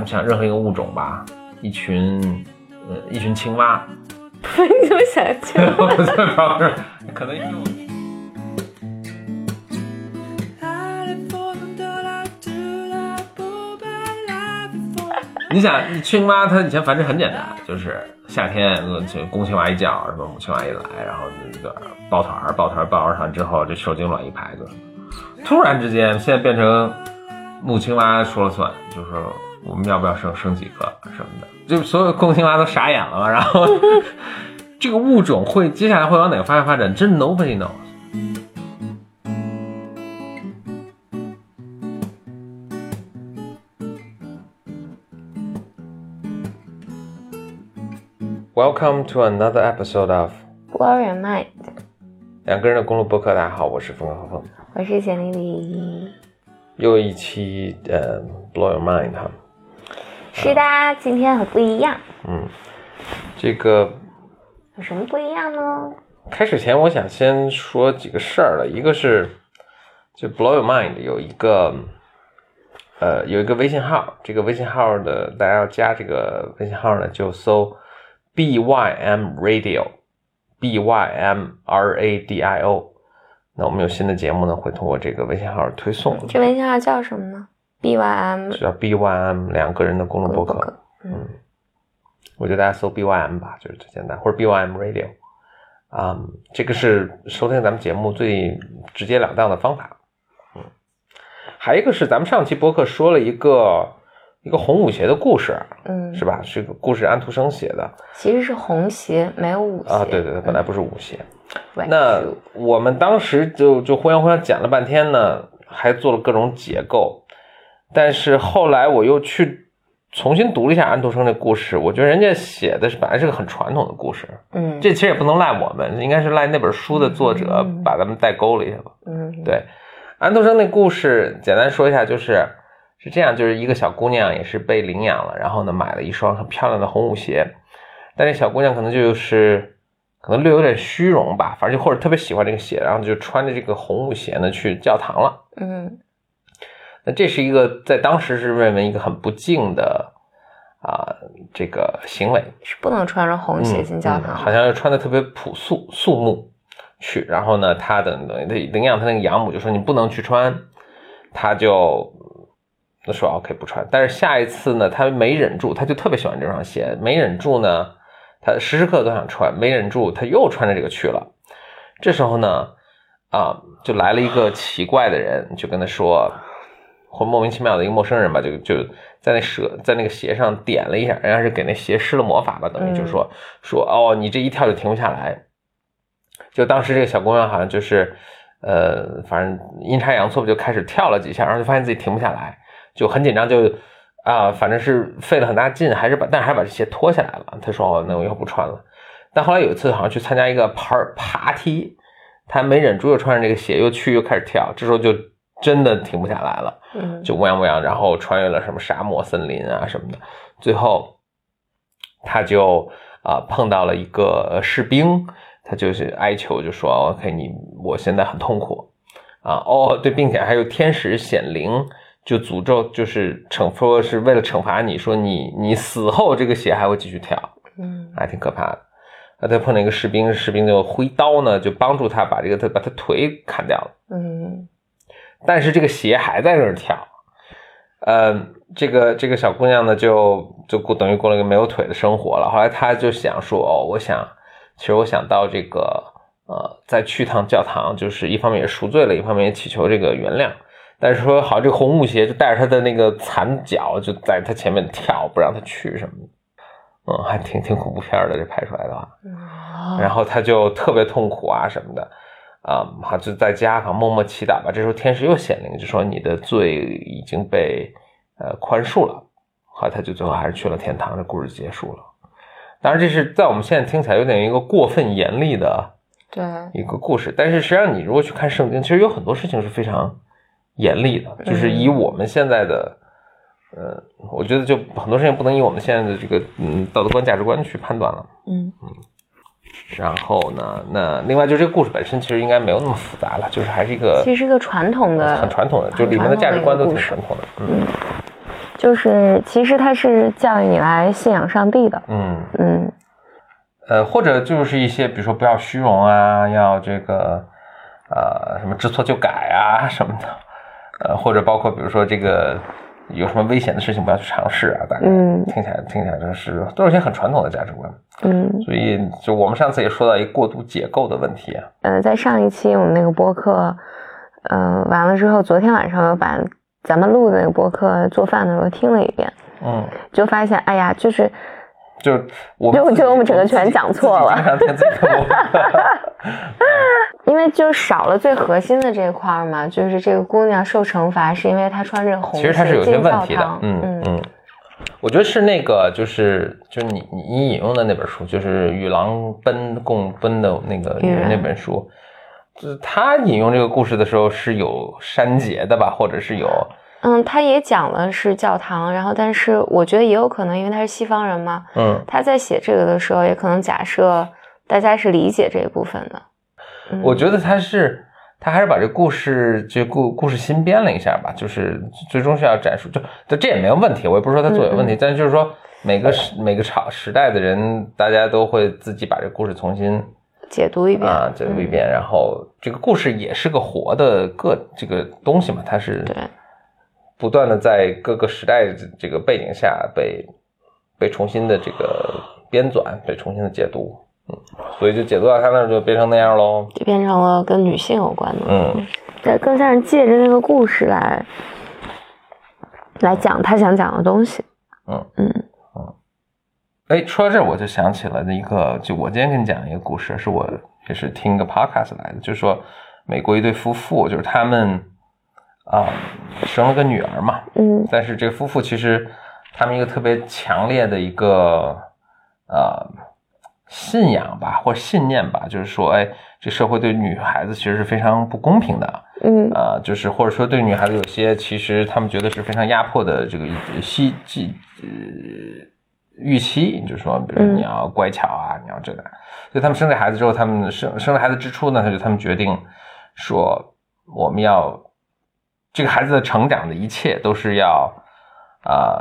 们想任何一个物种吧，一群呃一群青蛙，你怎么想青蛙？我在旁边，可能用 La réforme de la, de la poubelle, la réforme. 你想青蛙它以前繁殖很简单，就是夏天公青蛙一叫，什么母青蛙一来，然后那个抱团儿抱团儿抱上团之后，这受精卵一排个，突然之间现在变成母青蛙说了算，就是说我们要不要生生几个什么的，就所有公青蛙都傻眼了嘛，然后 这个物种会接下来会往哪个方向发展，真 nobody knows。Welcome to another episode of Blow your mind，两个人的公路博客。大家好，我是风风风，我是简丽丽。又一期呃 Blow Your Mind 哈。是的，今天很不一样，嗯，这个有什么不一样呢？开始前，我想先说几个事儿了。一个是，就 Blow Your Mind 有一个，呃，有一个微信号，这个微信号的大家要加这个微信号呢，就搜 B Y M Radio，B Y M R A D I O。那我们有新的节目呢，会通过这个微信号推送，这微信号叫什么呢？B Y M 叫 B Y M 两个人的公路博客。嗯，我觉得大家搜 BYM 吧，就是最简单，或者 BYM Radio，啊、这个是收听咱们节目最直截了当的方法。嗯，还有一个是咱们上期播客说了一个一个红舞鞋的故事，嗯，是吧？是个故事，安徒生写的其实是红鞋，没有舞鞋啊，对对对，本来不是舞鞋。对那我们当时就就互相互相讲了半天呢，还做了各种解构，但是后来我又去重新读了一下安徒生的故事，我觉得人家写的是本来是个很传统的故事，嗯，这其实也不能赖我们，应该是赖那本书的作者嗯把咱们带沟里去了。嗯对，安徒生那故事简单说一下，就是是这样，就是一个小姑娘也是被领养了，然后呢买了一双很漂亮的红舞鞋，但这小姑娘可能就是可能略有点虚荣吧，反正就或者特别喜欢这个鞋，然后就穿着这个红舞鞋呢去教堂了。嗯那这是一个在当时是认为一个很不敬的啊、这个行为，是不能穿着红鞋进教堂好像是穿的特别朴素肃穆去。然后呢，他的等于他领养他那个养母就说你不能去穿，他就那说 OK 不穿。但是下一次呢，他没忍住，他就特别喜欢这双鞋，没忍住呢，他时时刻刻都想穿，没忍住他又穿着这个去了。这时候呢，啊，就来了一个奇怪的人，就跟他说。或莫名其妙的一个陌生人吧，就就在那蛇在那个鞋上点了一下，人家是给那鞋施了魔法吧，等于嗯就是说、说哦，你这一跳就停不下来。就当时这个小姑娘好像就是，呃，反正阴差阳错就开始跳了几下，然后就发现自己停不下来，就很紧张，就啊、反正是费了很大劲，还是把，但是还把这鞋脱下来了。她说哦，那我以后不穿了。但后来有一次好像去参加一个爬爬梯，她没忍住又穿上这个鞋又去又开始跳，这时候就真的停不下来了。嗯就乌泱乌泱，然后穿越了什么沙漠、森林啊什么的，最后他就啊、碰到了一个呃士兵，他就是哀求，就说：“OK，你我现在很痛苦啊，哦对，并且还有天使显灵，就诅咒，就是惩说是为了惩罚你，说你你死后这个血还会继续跳，嗯还挺可怕的。”啊，他碰到一个士兵，士兵就挥刀呢，就帮助他把这个他把他腿砍掉了。嗯但是这个鞋还在那儿跳。呃，这个这个小姑娘呢，就就过等于过了一个没有腿的生活了。后来她就想说，哦，我想，其实我想到这个呃，再去趟教堂，就是一方面也赎罪了，一方面也祈求这个原谅。但是说好，这个红舞鞋就带着她的那个残脚，就在她前面跳，不让她去什么的。嗯，还挺挺恐怖片的，这拍出来的话。嗯，然后她就特别痛苦啊什么的，啊、好就在家好默默祈祷吧。这时候天使又显灵，就说你的罪已经被呃宽恕了。后来他就最后还是去了天堂，这故事结束了。当然，这是在我们现在听起来有点一个过分严厉的对，一个故事。但是实际上，你如果去看圣经，其实有很多事情是非常严厉的，就是以我们现在的，呃，我觉得就很多事情不能以我们现在的这个嗯道德观、价值观去判断了。嗯嗯然后呢，那另外就这个故事本身其实应该没有那么复杂了，就是还是一个其实是个传统的，很传统的，就里面的价值观都挺传统的。嗯就是其实它是教育你来信仰上帝的。嗯。嗯呃，或者就是一些，比如说不要虚荣啊，要这个呃什么知错就改啊什么的，呃，或者包括比如说这个有什么危险的事情不要去尝试啊，大概嗯。听起来听起来真是都是一些很传统的价值观，嗯。所以就我们上次也说到一个过度解构的问题啊，呃，在上一期我们那个播客，呃，完了之后，昨天晚上又把咱们录的那个播客做饭的时候听了一遍，嗯，就发现，哎呀，就是就我就自己就我们整个全讲错了。因为就少了最核心的这一块儿嘛，就是这个姑娘受惩罚是因为她穿这个红其实她是有些问题的教堂，，嗯嗯，我觉得是那个，就是就是你你你引用的那本书，就是《与狼奔共奔》的那个女人那本书，就是他引用这个故事的时候是有删节的吧，或者是有嗯，他也讲了是教堂，然后但是我觉得也有可能，因为他是西方人嘛，嗯，他在写这个的时候，也可能假设大家是理解这一部分的。嗯我觉得他是他还是把这故事这故故事新编了一下吧，就是最终是要阐述，就就这也没有问题，我也不是说他做有问题，但是就是说每个时每个朝时代的人，大家都会自己把这故事重新。解读一遍，啊，解读一遍，然后这个故事也是个活的个这个东西嘛，它是对不断的在各个时代这这个背景下被被重新的这个编纂，被重新的解读，嗯，所以就解读到他那儿就变成那样喽，就变成了跟女性有关的，嗯，对，更像是借着那个故事来来讲他想讲的东西。嗯。嗯。嗯。哎，说到这儿我就想起了一个，就我今天跟你讲一个故事，是我也是听个 podcast 来的，就是说美国一对夫妇，就是他们啊、生了个女儿嘛，嗯。但是这个夫妇其实他们一个特别强烈的一个呃信仰吧，或者信念吧，就是说，哎，这社会对女孩子其实是非常不公平的，嗯。啊、就是或者说对女孩子有些其实他们觉得是非常压迫的这个希冀呃预期，就是说，比如嗯。你要乖巧啊，你要这个，所以他们生这孩子之后，他们生生了孩子之初呢，他就他们决定说，我们要这个孩子的成长的一切都是要啊、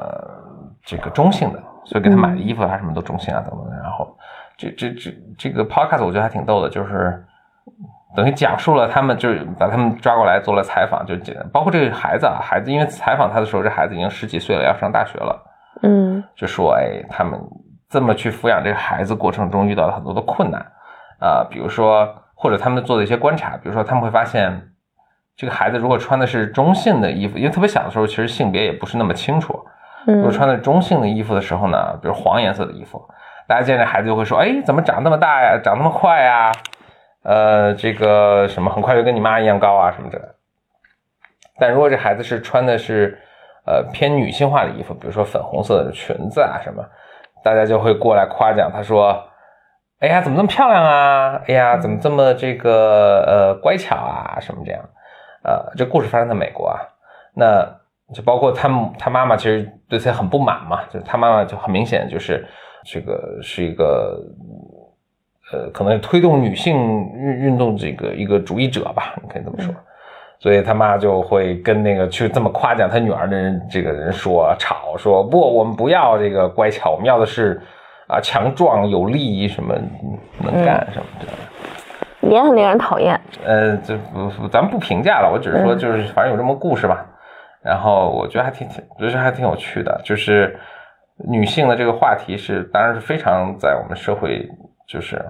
这个中性的，所以给他买的衣服啊什么都中性啊等等的。然后这这这这个 podcast 我觉得还挺逗的，就是等于讲述了他们就是把他们抓过来做了采访，就简包括这个孩子啊，孩子因为采访他的时候，这孩子已经十几岁了，要上大学了。嗯就说哎，他们这么去抚养这个孩子过程中遇到了很多的困难啊、比如说或者他们做的一些观察，比如说他们会发现，这个孩子如果穿的是中性的衣服，因为特别小的时候其实性别也不是那么清楚，如果嗯穿的中性的衣服的时候呢，比如黄颜色的衣服，大家见这孩子就会说，哎，怎么长那么大呀，长那么快呀？呃，这个什么很快就跟你妈一样高啊什么的。但如果这孩子是穿的是呃偏女性化的衣服，比如说粉红色的裙子啊什么，大家就会过来夸奖他说：“哎呀，怎么这么漂亮啊？哎呀，怎么这么这个呃乖巧啊？什么这样？”呃，这故事发生在美国啊，那就包括他他妈妈其实对他很不满嘛，就是他妈妈就很明显就是这个是一个呃，可能是推动女性运运动这个一个主义者吧，你可以这么说。所以他妈就会跟那个去这么夸奖他女儿的人，这个人说吵说不，我们不要这个乖巧，我们要的是啊强壮有力，什么能干什么的。也很令人讨厌。呃，这不不咱们不评价了，我只是说就是反正有这么故事吧。然后我觉得还挺挺，我觉得还挺有趣的，就是女性的这个话题是，当然是非常在我们社会，就是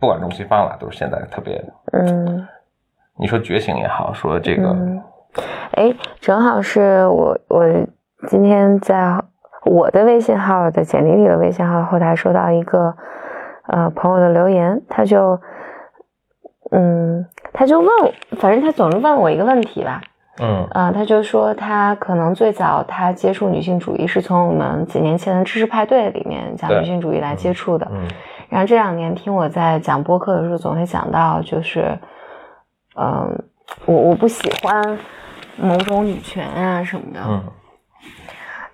不管中西方了，都是现在特别，嗯你说觉醒也好，说这个，嗯，哎，正好是我我今天在我的微信号的简历里的微信号后台收到一个呃朋友的留言，他就嗯他就问，反正他总是问我一个问题吧，嗯啊、他就说他可能最早他接触女性主义是从我们几年前的知识派对里面讲女性主义来接触的，嗯然后这两年听我在讲播客的时候，总会讲到，就是，嗯、我我不喜欢某种女权啊什么的。嗯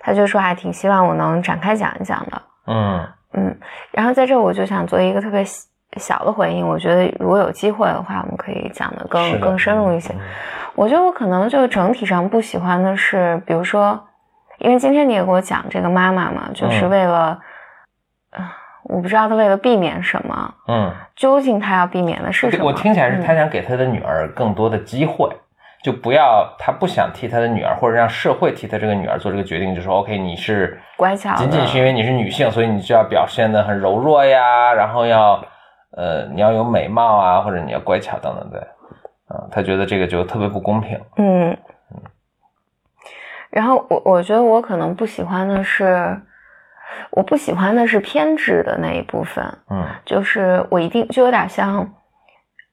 他就说还挺希望我能展开讲一讲的。嗯嗯，然后在这我就想做一个特别小小的回应，我觉得如果有机会的话，我们可以讲的更更深入一些。嗯我觉得我可能就整体上不喜欢的是，比如说，因为今天你也给我讲这个妈妈嘛，就是嗯为了，呃我不知道她为了避免什么，嗯，究竟她要避免的是什么？我听起来是他嗯想给他的女儿更多的机会，就不要他不想替他的女儿，或者让社会替他这个女儿做这个决定，就说 OK，你是乖巧仅仅是因为你是女性，所以你就要表现的很柔弱呀，然后要呃你要有美貌啊，或者你要乖巧等等的，啊、他觉得这个就特别不公平。嗯，然后我我觉得我可能不喜欢的是，我不喜欢的是偏执的那一部分，嗯。就是我一定就有点像，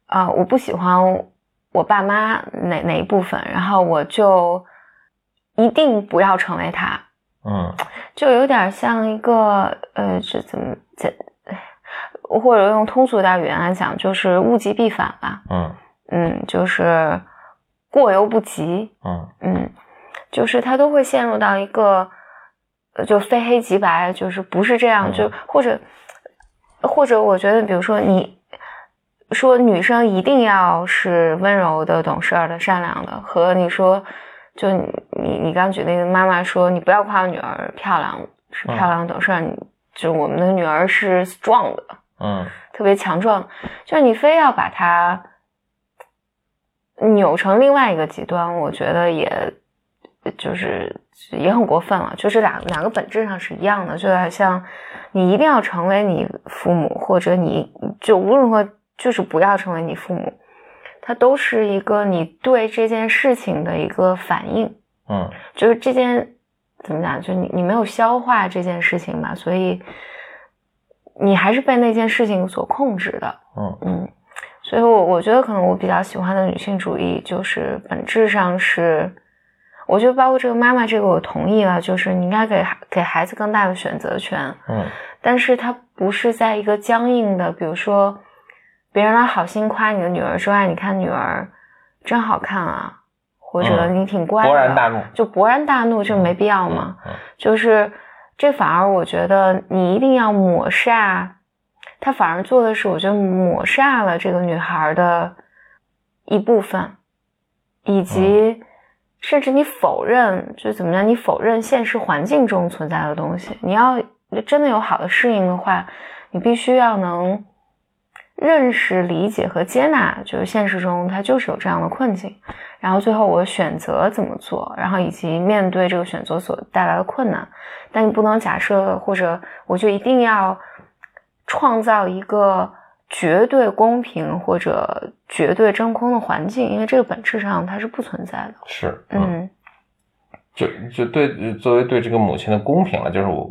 啊、我不喜欢我爸妈哪哪一部分，然后我就一定不要成为他，嗯。就有点像一个呃，这怎么这，或者用通俗点语言来讲，就是物极必反吧，嗯。嗯，就是过犹不及，嗯。嗯，就是他都会陷入到一个，呃就非黑即白，就是不是这样，嗯。就或者或者我觉得，比如说你说女生一定要是温柔的、懂事儿的、善良的，和你说就你你你刚举那个妈妈说你不要夸我女儿漂亮，是嗯。漂亮懂事儿，你就我们的女儿是 strong 的，嗯特别强壮，就是你非要把它扭成另外一个极端，我觉得也就是也很过分了。就是两两个本质上是一样的，就好像你一定要成为你父母，或者你就无论如何就是不要成为你父母，它都是一个你对这件事情的一个反应。嗯就是这件怎么讲？就你你没有消化这件事情嘛，所以你还是被那件事情所控制的。嗯嗯，所以我我觉得可能我比较喜欢的女性主义，就是本质上是，我觉得包括这个妈妈这个我同意了，就是你应该给孩给孩子更大的选择权，嗯但是它不是在一个僵硬的，比如说别人来好心夸你的女儿说，哎，你看女儿真好看啊，或者嗯你挺乖的，勃然大怒就勃然大怒，这没必要嘛。嗯就是这反而我觉得你一定要抹煞，他反而做的是我觉得抹煞了这个女孩的一部分，以及甚至你否认，就怎么样，你否认现实环境中存在的东西。你要真的有好的适应的话，你必须要能认识、理解和接纳，就是现实中它就是有这样的困境。然后最后我选择怎么做，然后以及面对这个选择所带来的困难，但你不能假设或者我就一定要创造一个绝对公平或者绝对真空的环境，因为这个本质上它是不存在的。是嗯就就对作为对这个母亲的公平了，就是我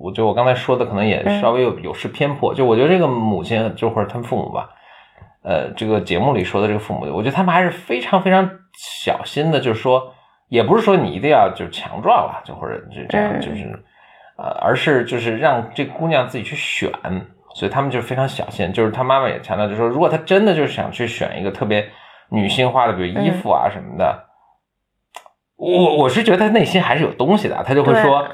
我觉得我刚才说的可能也嗯稍微有有失偏颇，就我觉得这个母亲就或者他们父母吧，呃，这个节目里说的这个父母，我觉得他们还是非常非常小心的，就是说，也不是说你一定要就强壮了，就或者就这样，嗯就是呃，而是就是让这个姑娘自己去选，所以他们就非常小心，就是他妈妈也强调，就是说，如果她真的就是想去选一个特别女性化的，比如衣服啊什么的。我我是觉得他内心还是有东西的，他就会说，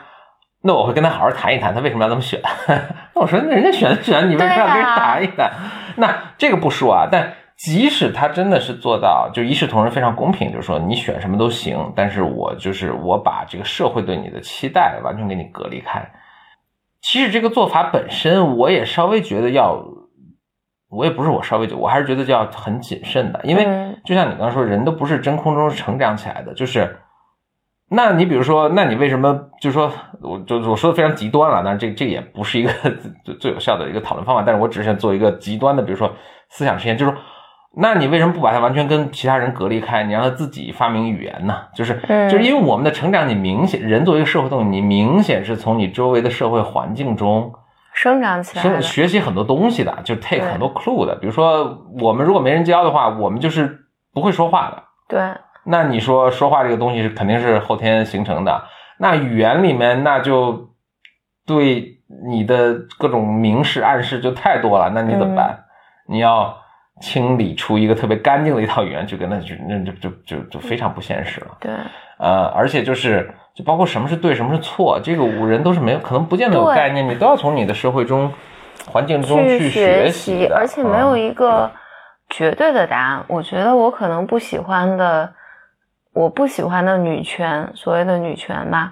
那我会跟他好好谈一谈，他为什么要这么选。那我说，那人家选选，你为什么要跟人谈一谈？那这个不说啊，但即使他真的是做到，就一视同仁，非常公平，就是说你选什么都行，但是我就是我把这个社会对你的期待完全给你隔离开。其实这个做法本身，我也稍微觉得要，我也不是我稍微觉得，我还是觉得要很谨慎的，因为嗯就像你刚刚说，人都不是真空中成长起来的，就是。那你比如说，那你为什么就说，我就我说的非常极端了，但是这这也不是一个 最最有效的一个讨论方法，但是我只是想做一个极端的，比如说思想实验，就是说，那你为什么不把它完全跟其他人隔离开？你让他自己发明语言呢？就是嗯就是因为我们的成长，你明显人作为一个社会动物，你明显是从你周围的社会环境中生长起来学习很多东西的，就 take 很多 clue 的。比如说，我们如果没人教的话，我们就是不会说话的。对，那你说说话这个东西是肯定是后天形成的，那语言里面那就对你的各种明示暗示就太多了，那你怎么办？你要清理出一个特别干净的一套语言去跟那就那就就就就非常不现实了。对，呃，而且就是就包括什么是对，什么是错，这个五人都是没有可能不见得有概念，你都要从你的社会中环境中去学习，的，而且没有嗯一个绝对的答案。我觉得我可能不喜欢的，我不喜欢的女权，所谓的女权吧，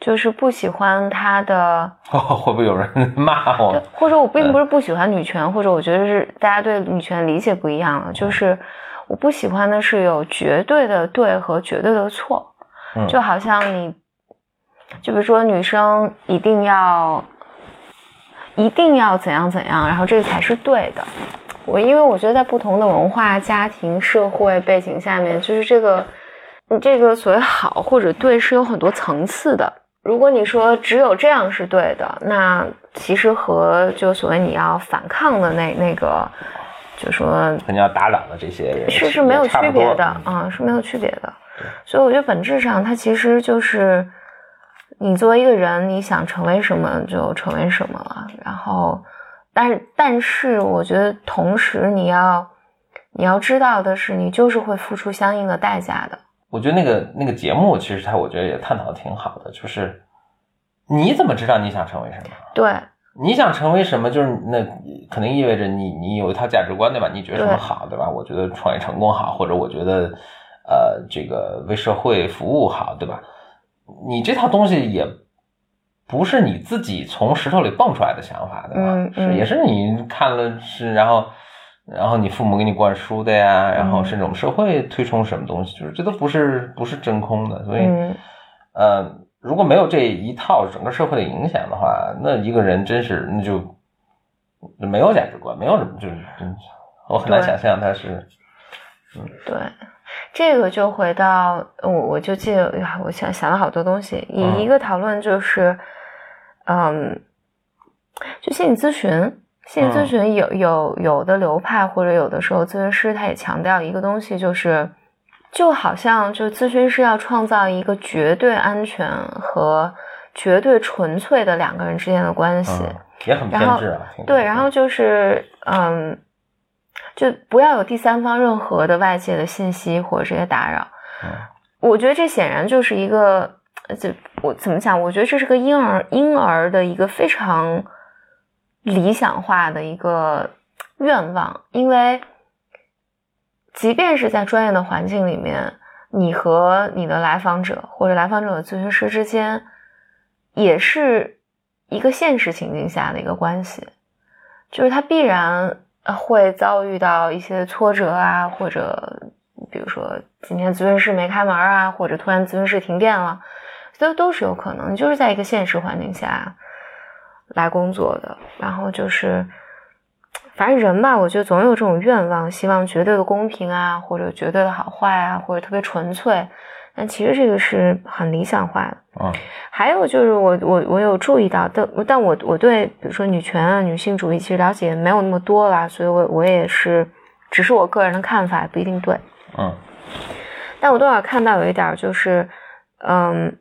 就是不喜欢她的，会不会有人骂我？或者我并不是不喜欢女权，或者我觉得是大家对女权理解不一样了，就是我不喜欢的是有绝对的对和绝对的错，嗯就好像你，就比如说女生一定要一定要怎样怎样，然后这个才是对的。我因为我觉得在不同的文化、家庭、社会背景下面，就是这个你这个所谓好或者对是有很多层次的。如果你说只有这样是对的，那其实和就所谓你要反抗的那那个，就说你要打倒的这些人，是是没有区别的啊、是没有区别的。所以我觉得本质上它其实就是你作为一个人，你想成为什么就成为什么了。然后，但是但是我觉得同时你要你要知道的是，你就是会付出相应的代价的。我觉得那个那个节目其实它我觉得也探讨的挺好的，就是你怎么知道你想成为什么？对你想成为什么，就是那肯定意味着你你有一套价值观，对吧？你觉得什么好，对吧？我觉得创业成功好，或者我觉得呃这个为社会服务好，对吧？你这套东西也不是你自己从石头里蹦出来的想法，对吧？嗯嗯是也是你看了是，然后然后你父母给你灌输的呀，然后嗯甚至我们社会推崇什么东西，就是这都不是不是真空的，所以。嗯呃，如果没有这一套整个社会的影响的话，那一个人真是那就就没有价值观，没有什么，就是真我很难想象他是对，这个就回到我我就记得，呀我想想了好多东西。一、嗯一个讨论就是，嗯，就心理咨询，心理咨询有、有有的流派或者有的时候咨询师他也强调一个东西，就是就好像就咨询师要创造一个绝对安全和绝对纯粹的两个人之间的关系。嗯也很偏然后执啊。对，然后就是嗯，就不要有第三方任何的外界的信息或者这些打扰。嗯我觉得这显然就是一个，呃就我怎么讲？我觉得这是个婴儿婴儿的一个非常理想化的一个愿望，因为即便是在专业的环境里面，你和你的来访者或者来访者的咨询师之间，也是一个现实情境下的一个关系，就是他必然会遭遇到一些挫折啊，或者比如说今天咨询室没开门啊，或者突然咨询室停电了，都都是有可能。就是在一个现实环境下来工作的，然后就是。反正人吧，我觉得总有这种愿望，希望绝对的公平啊，或者绝对的好坏啊，或者特别纯粹。但其实这个是很理想化的。嗯还有就是我我我有注意到，但但我我对比如说女权啊、女性主义其实了解没有那么多啦，所以我我也是只是我个人的看法，不一定对。嗯但我多少看到有一点儿就是，嗯，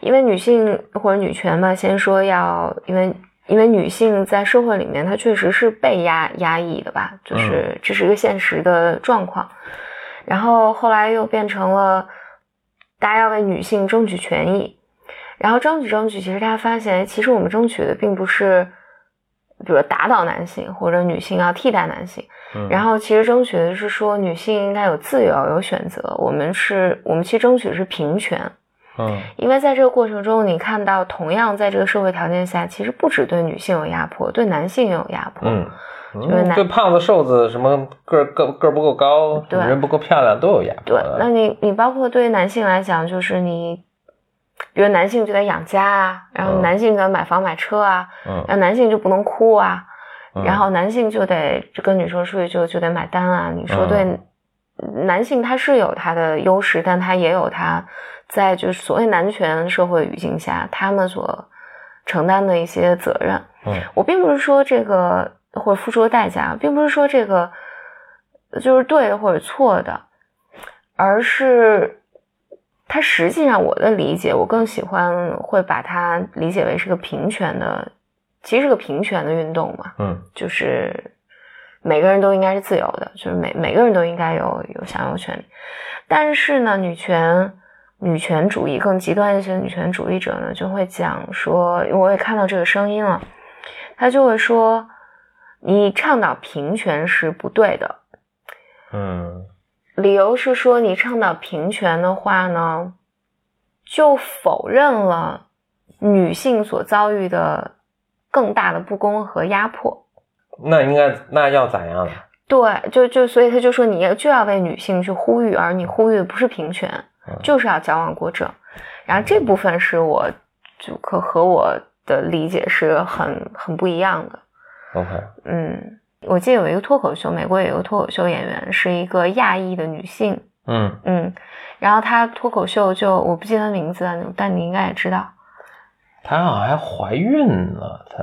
因为女性或者女权嘛，先说要因为因为女性在社会里面她确实是被压压抑的吧，就是这是一个现实的状况。然后后来又变成了大家要为女性争取权益，然后争取争取，其实大家发现，其实我们争取的并不是，比如打倒男性或者女性要替代男性，嗯，然后其实争取的是说女性应该有自由、有选择。我们是，我们其实争取的是平权，嗯因为在这个过程中，你看到同样在这个社会条件下，其实不只对女性有压迫，对男性也有压迫。嗯。就是男对胖子、瘦子，什么个个个不够高，对人不够漂亮，都有压迫对。，那你你包括对于男性来讲，就是你，比如男性就得养家啊，然后嗯男性就得买房买车啊，嗯然后男性就不能哭啊，嗯然后男性就得就跟女生出去就就得买单啊。你说对，嗯男性他是有他的优势，但他也有他在就是所谓男权社会语境下他们所承担的一些责任。嗯我并不是说这个或者付出的代价，并不是说这个就是对的或者错的，而是它实际上我的理解，我更喜欢会把它理解为是个平权的其实是个平权的运动嘛，嗯就是每个人都应该是自由的，就是每每个人都应该有有享有权利。但是呢，女权女权主义更极端一些的女权主义者呢，就会讲说，我也看到这个声音了，他就会说，你倡导平权是不对的，嗯理由是说你倡导平权的话呢，就否认了女性所遭遇的更大的不公和压迫。那应该那要咋样呢？对，就就所以他就说你要就要为女性去呼吁，而你呼吁的不是平权，嗯就是要矫枉过正。然后这部分是我就和和我的理解是很很不一样的。OK，嗯，我记得有一个脱口秀，美国有一个脱口秀演员是一个亚裔的女性，嗯嗯，然后她脱口秀就我不记得她名字了，但你应该也知道。她好像还怀孕了，她。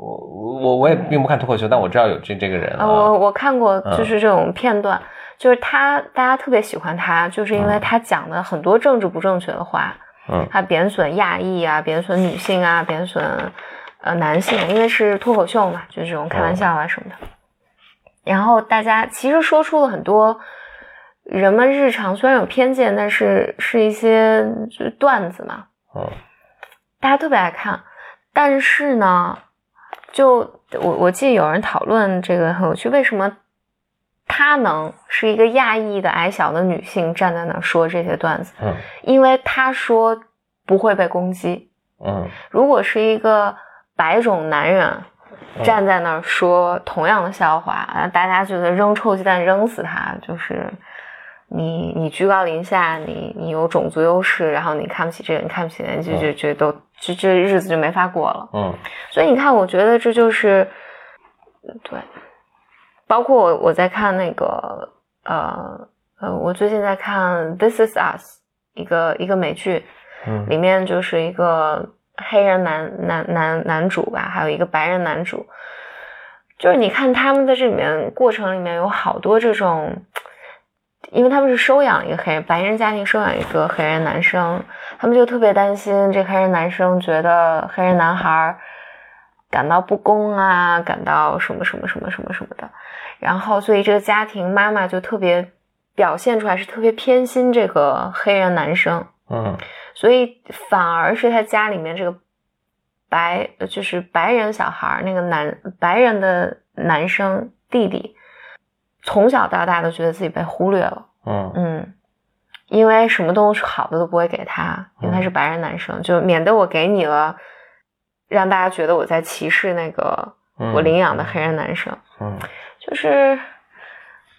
我我我也并不看脱口秀，但我知道有这这个人啊，我我看过，嗯就是这种片段，就是他，大家特别喜欢他，就是因为他讲的很多政治不正确的话，嗯他贬损亚裔啊，贬损女性啊，贬损呃男性，因为是脱口秀嘛，就是这种开玩笑啊什么的。然后大家其实说出了很多人们日常虽然有偏见，但是是一些就段子嘛，嗯大家特别爱看。但是呢，就我我记得有人讨论这个很有趣，为什么她能是一个亚裔的矮小的女性站在那儿说这些段子？嗯因为她说不会被攻击。嗯如果是一个白种男人站在那儿说同样的笑话，啊，大家觉得扔臭鸡蛋扔死他，就是你你居高临下，你你有种族优势，然后你看不起这个，你看不起那个，就就就都这这日子就没法过了。嗯所以你看，我觉得这就是对，包括我我在看那个呃呃，我最近在看《This Is Us》一个一个美剧，嗯。里面就是一个黑人男男男男主吧，还有一个白人男主，就是你看他们在这里面过程里面有好多这种，因为他们是收养一个黑人白人家庭收养一个黑人男生，他们就特别担心这黑人男生觉得黑人男孩感到不公啊，感到什么什么什么什么什么的，然后所以这个家庭妈妈就特别表现出来是特别偏心这个黑人男生。嗯所以反而是他家里面这个白，呃就是白人小孩儿，那个男白人的男生弟弟，从小到大都觉得自己被忽略了，嗯嗯，因为什么东西好的都不会给他，因为他是白人男生，就免得我给你了，让大家觉得我在歧视那个嗯我领养的黑人男生。嗯就是，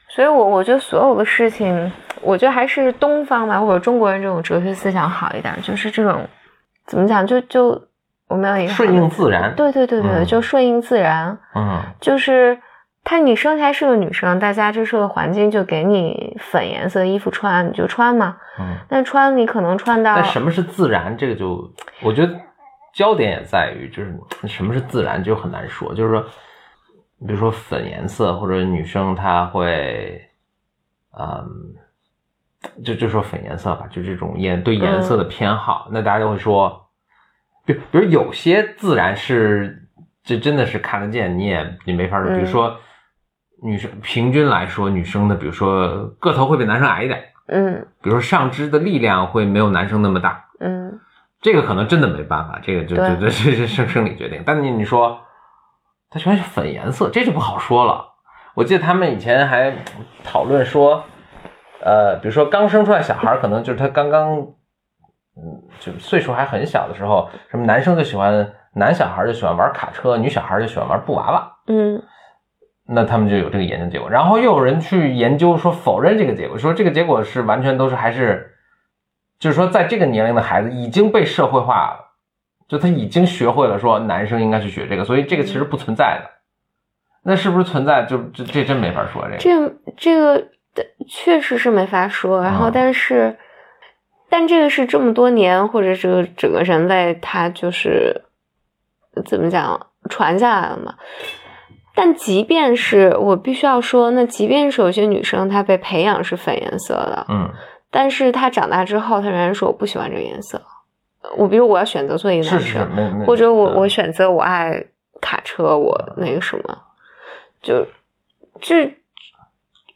所以我我觉得所有的事情，我觉得还是东方吧，或者中国人这种哲学思想好一点，就是这种怎么讲，就就我们要一个顺应自然对对对对，嗯就顺应自然，嗯就是。他你生下来是个女生，大家这社会环境就给你粉颜色衣服穿，你就穿嘛。嗯。但穿你可能穿到但什么是自然？这个就我觉得焦点也在于，就是什么是自然就很难说。就是说，比如说粉颜色，或者女生她会，嗯，就就说粉颜色吧，就这种颜对颜色的偏好，那大家就会说，比比如有些自然是这真的是看得见，你也你没法说，比如说。女生平均来说，女生的比如说个头会比男生矮一点，嗯。比如说上肢的力量会没有男生那么大，嗯。这个可能真的没办法，这个就对就这这是生生理决定。但你你说他喜欢粉颜色，这就不好说了。我记得他们以前还讨论说，呃，比如说刚生出来小孩，可能就是他刚刚，嗯，就岁数还很小的时候，什么男生就喜欢男小孩就喜欢玩卡车，女小孩就喜欢玩布娃娃。嗯那他们就有这个研究结果，然后又有人去研究说否认这个结果，说这个结果是完全都是还是，就是说在这个年龄的孩子已经被社会化了，就他已经学会了说男生应该去学这个，所以这个其实不存在的。那是不是存在？就这这真没法说这个。这这个确实是没法说，然后嗯但是，但这个是这么多年或者这个整个人类他就是怎么讲传下来了嘛。但即便是我必须要说，那即便是有些女生她被培养是粉颜色的，嗯但是她长大之后，她仍然说我不喜欢这个颜色。我比如我要选择做一个男生，或者我嗯我选择我爱卡车，我那个什么，就这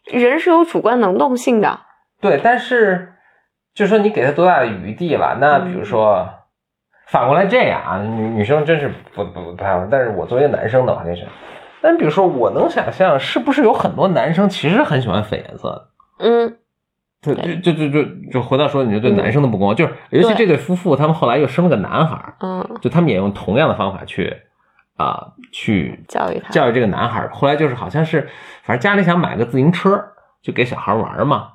人是有主观能动性的。对，但是就说你给他多大的余地了？那比如嗯说，反过来这样啊，女女生真是不不不太好。但是我作为男生的话，那是，但比如说，我能想象是不是有很多男生其实很喜欢粉颜色的。嗯，就就就就就就回到说，你就对嗯男生的不公，就是尤其这对夫妇，他们后来又生了个男孩儿，嗯，就他们也用同样的方法去啊、去教育他，教育这个男孩儿。后来就是好像是，反正家里想买个自行车，就给小孩玩儿嘛。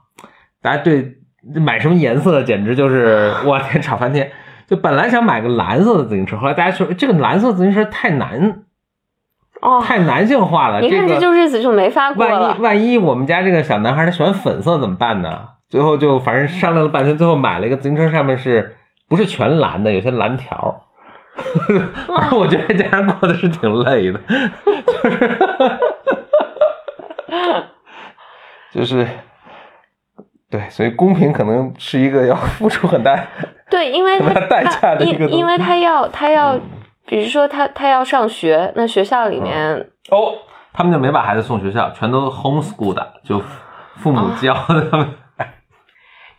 大家对买什么颜色简直就是我天吵翻天。就本来想买个蓝色的自行车，后来大家说这个蓝色自行车太难哦，太男性化了。你看这就日子就没法过了万一。万一我们家这个小男孩他喜欢粉色怎么办呢？最后就反正商量了半天，最后买了一个自行车，上面是不是全蓝的？有些蓝条。反正我觉得这样过的是挺累的，就是就是对，所以公平可能是一个要付出很大对，因为他代价的一个因因为他要他要，比如说他他要上学，那学校里面哦。他们就没把孩子送学校，全都 homeschool 的，就父母教的他们。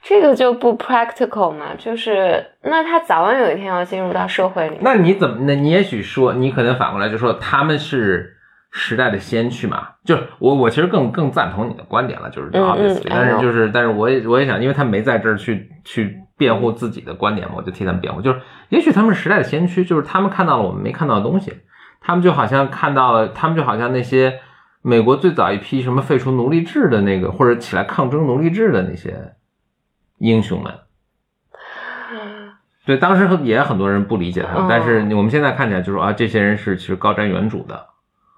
这个就不 practical 嘛，就是那他早晚有一天要进入到社会里面。那你怎么？那你也许说，你可能反过来就说他们是时代的先驱嘛？就是我，我其实更更赞同你的观点了，就是嗯嗯 obviously，、但是就是，但是我也我也想，因为他没在这儿去去辩护自己的观点嘛，我就替他们辩护。就是也许他们是时代的先驱，就是他们看到了我们没看到的东西，他们就好像看到了，他们就好像那些美国最早一批什么废除奴隶制的那个，或者起来抗争奴隶制的那些英雄们。对，当时也很多人不理解他们，嗯但是我们现在看起来就说啊，这些人是其实高瞻远瞩的，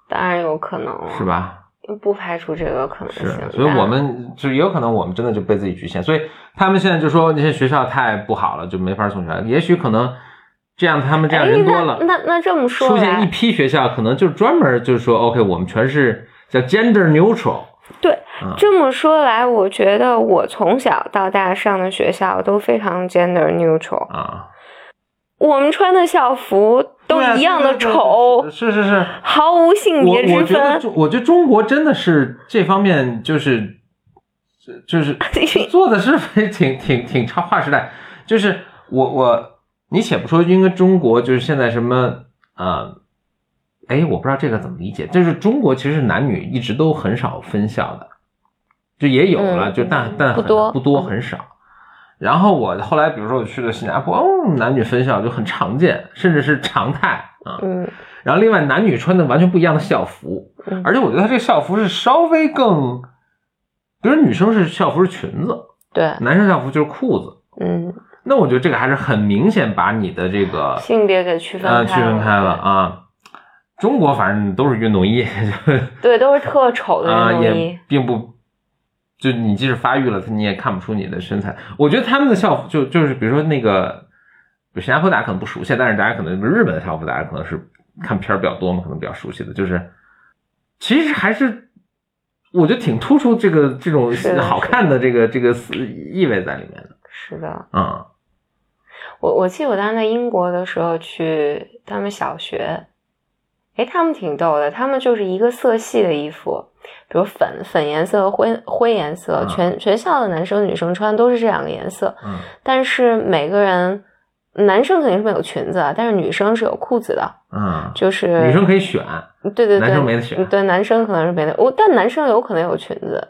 当然有可能了，是？吧？不排除这个可能是性。，所以我们就也有可能我们真的就被自己局限，所以他们现在就说那些学校太不好了，就没法送学校。也许可能这样，他们这样人多了哎，那那那这么说出现一，批学校，可能就是专门就是说，OK，我们全是叫 gender neutral，对嗯这么说来，我觉得我从小到大上的学校都非常 gender neutral，啊，我们穿的校服都一样的丑，是是是。毫无性别之分。中，我觉得中国真的是这方面就是就是 做的是非 挺挺挺超划时代。就是我我你且不说，因为中国就是现在什么呃，哎，我不知道这个怎么理解。就是中国其实男女一直都很少分校的，就也有了，嗯就但但很不多不多嗯很少。然后我后来，比如说我去了新加坡，哦，男女分校就很常见，甚至是常态啊。嗯然后另外男女穿的完全不一样的校服，嗯而且我觉得他这个校服是稍微更，比如女生是校服是裙子，对，男生校服就是裤子。嗯，那我觉得这个还是很明显把你的这个性别给区分区分开了啊。中国反正都是运动衣，对，都是特丑的啊也运动衣。并不，就你即使发育了，你也看不出你的身材。我觉得他们的校服就就是比如说那个，比如新加坡大家可能不熟悉，但是大家可能日本的校服大家可能是看片儿比较多嘛，可能比较熟悉的，就是其实还是我觉得挺突出这个这种好看的这个这个意味在里面的。是的，嗯我我记得我当时在英国的时候去他们小学，诶，他们挺逗的，他们就是一个色系的衣服，比如粉粉颜色和、灰灰颜色，嗯全全校的男生女生穿都是这两个颜色，嗯但是每个人男生肯定是没有裙子啊，但是女生是有裤子的，嗯，就是女生可以选，对对对，男生没得选对，男生可能是没得，我但男生有可能有裙子，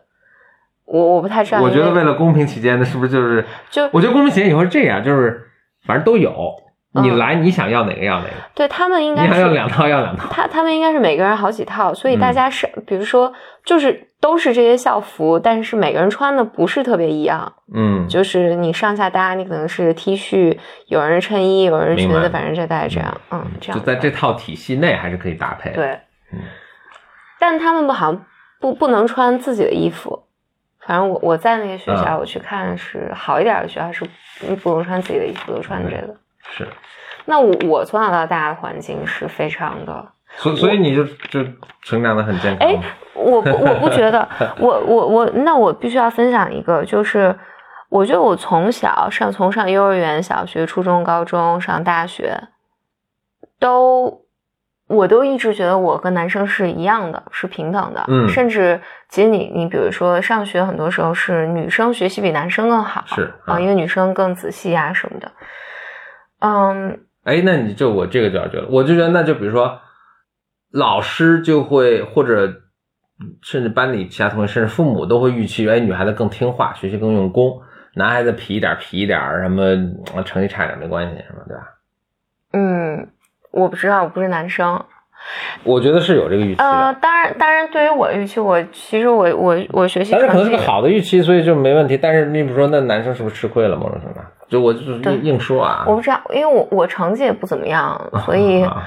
我我不太知道，我觉得为为了公平起见，那是不是就是？就我觉得公平起见以后是这样，就是反正都有，你嗯来你想要哪个要哪个，对他们应该是想要两套要两套。他他们应该是每个人好几套，所以大嗯家是、比如说就是都是这些校服，但是每个人穿的不是特别一样，嗯，就是你上下搭，你可能是 T 恤，有人是衬衣，有人是裙子，反正就大概这样，嗯，这样就在这套体系内还是可以搭配。对，嗯但他们不好像不不能穿自己的衣服。反正我我在那个学校，嗯我去看是好一点的学校是不能穿自己的衣服，都穿这个。是，那我我从小到大的环境是非常的，所所以你就就成长的很健康。哎，我不我不觉得，我我我，那我必须要分享一个，就是我觉得我从小上从上幼儿园、小学、初中、高中上大学，都我都一直觉得我跟男生是一样的，是平等的。嗯甚至其实你你比如说上学，很多时候是女生学习比男生更好，是啊，啊因为女生更仔细啊什么的。嗯，哎，那你就我这个就要觉得，我就觉得那就比如说，老师就会或者甚至班里其他同学，甚至父母都会预期，哎，女孩子更听话，学习更用功，男孩子皮一点皮一点，什么呃成绩差点没关系，什么对吧？嗯，我不知道，我不是男生。我觉得是有这个预期呃，当然，当然，对于我的预期，我其实我我我学习但是可能是个好的预期，所以就没问题。但是你比如说，那男生是不是吃亏了某种程度上？就我就是硬硬说啊，我不知道，因为我我成绩也不怎么样，所以啊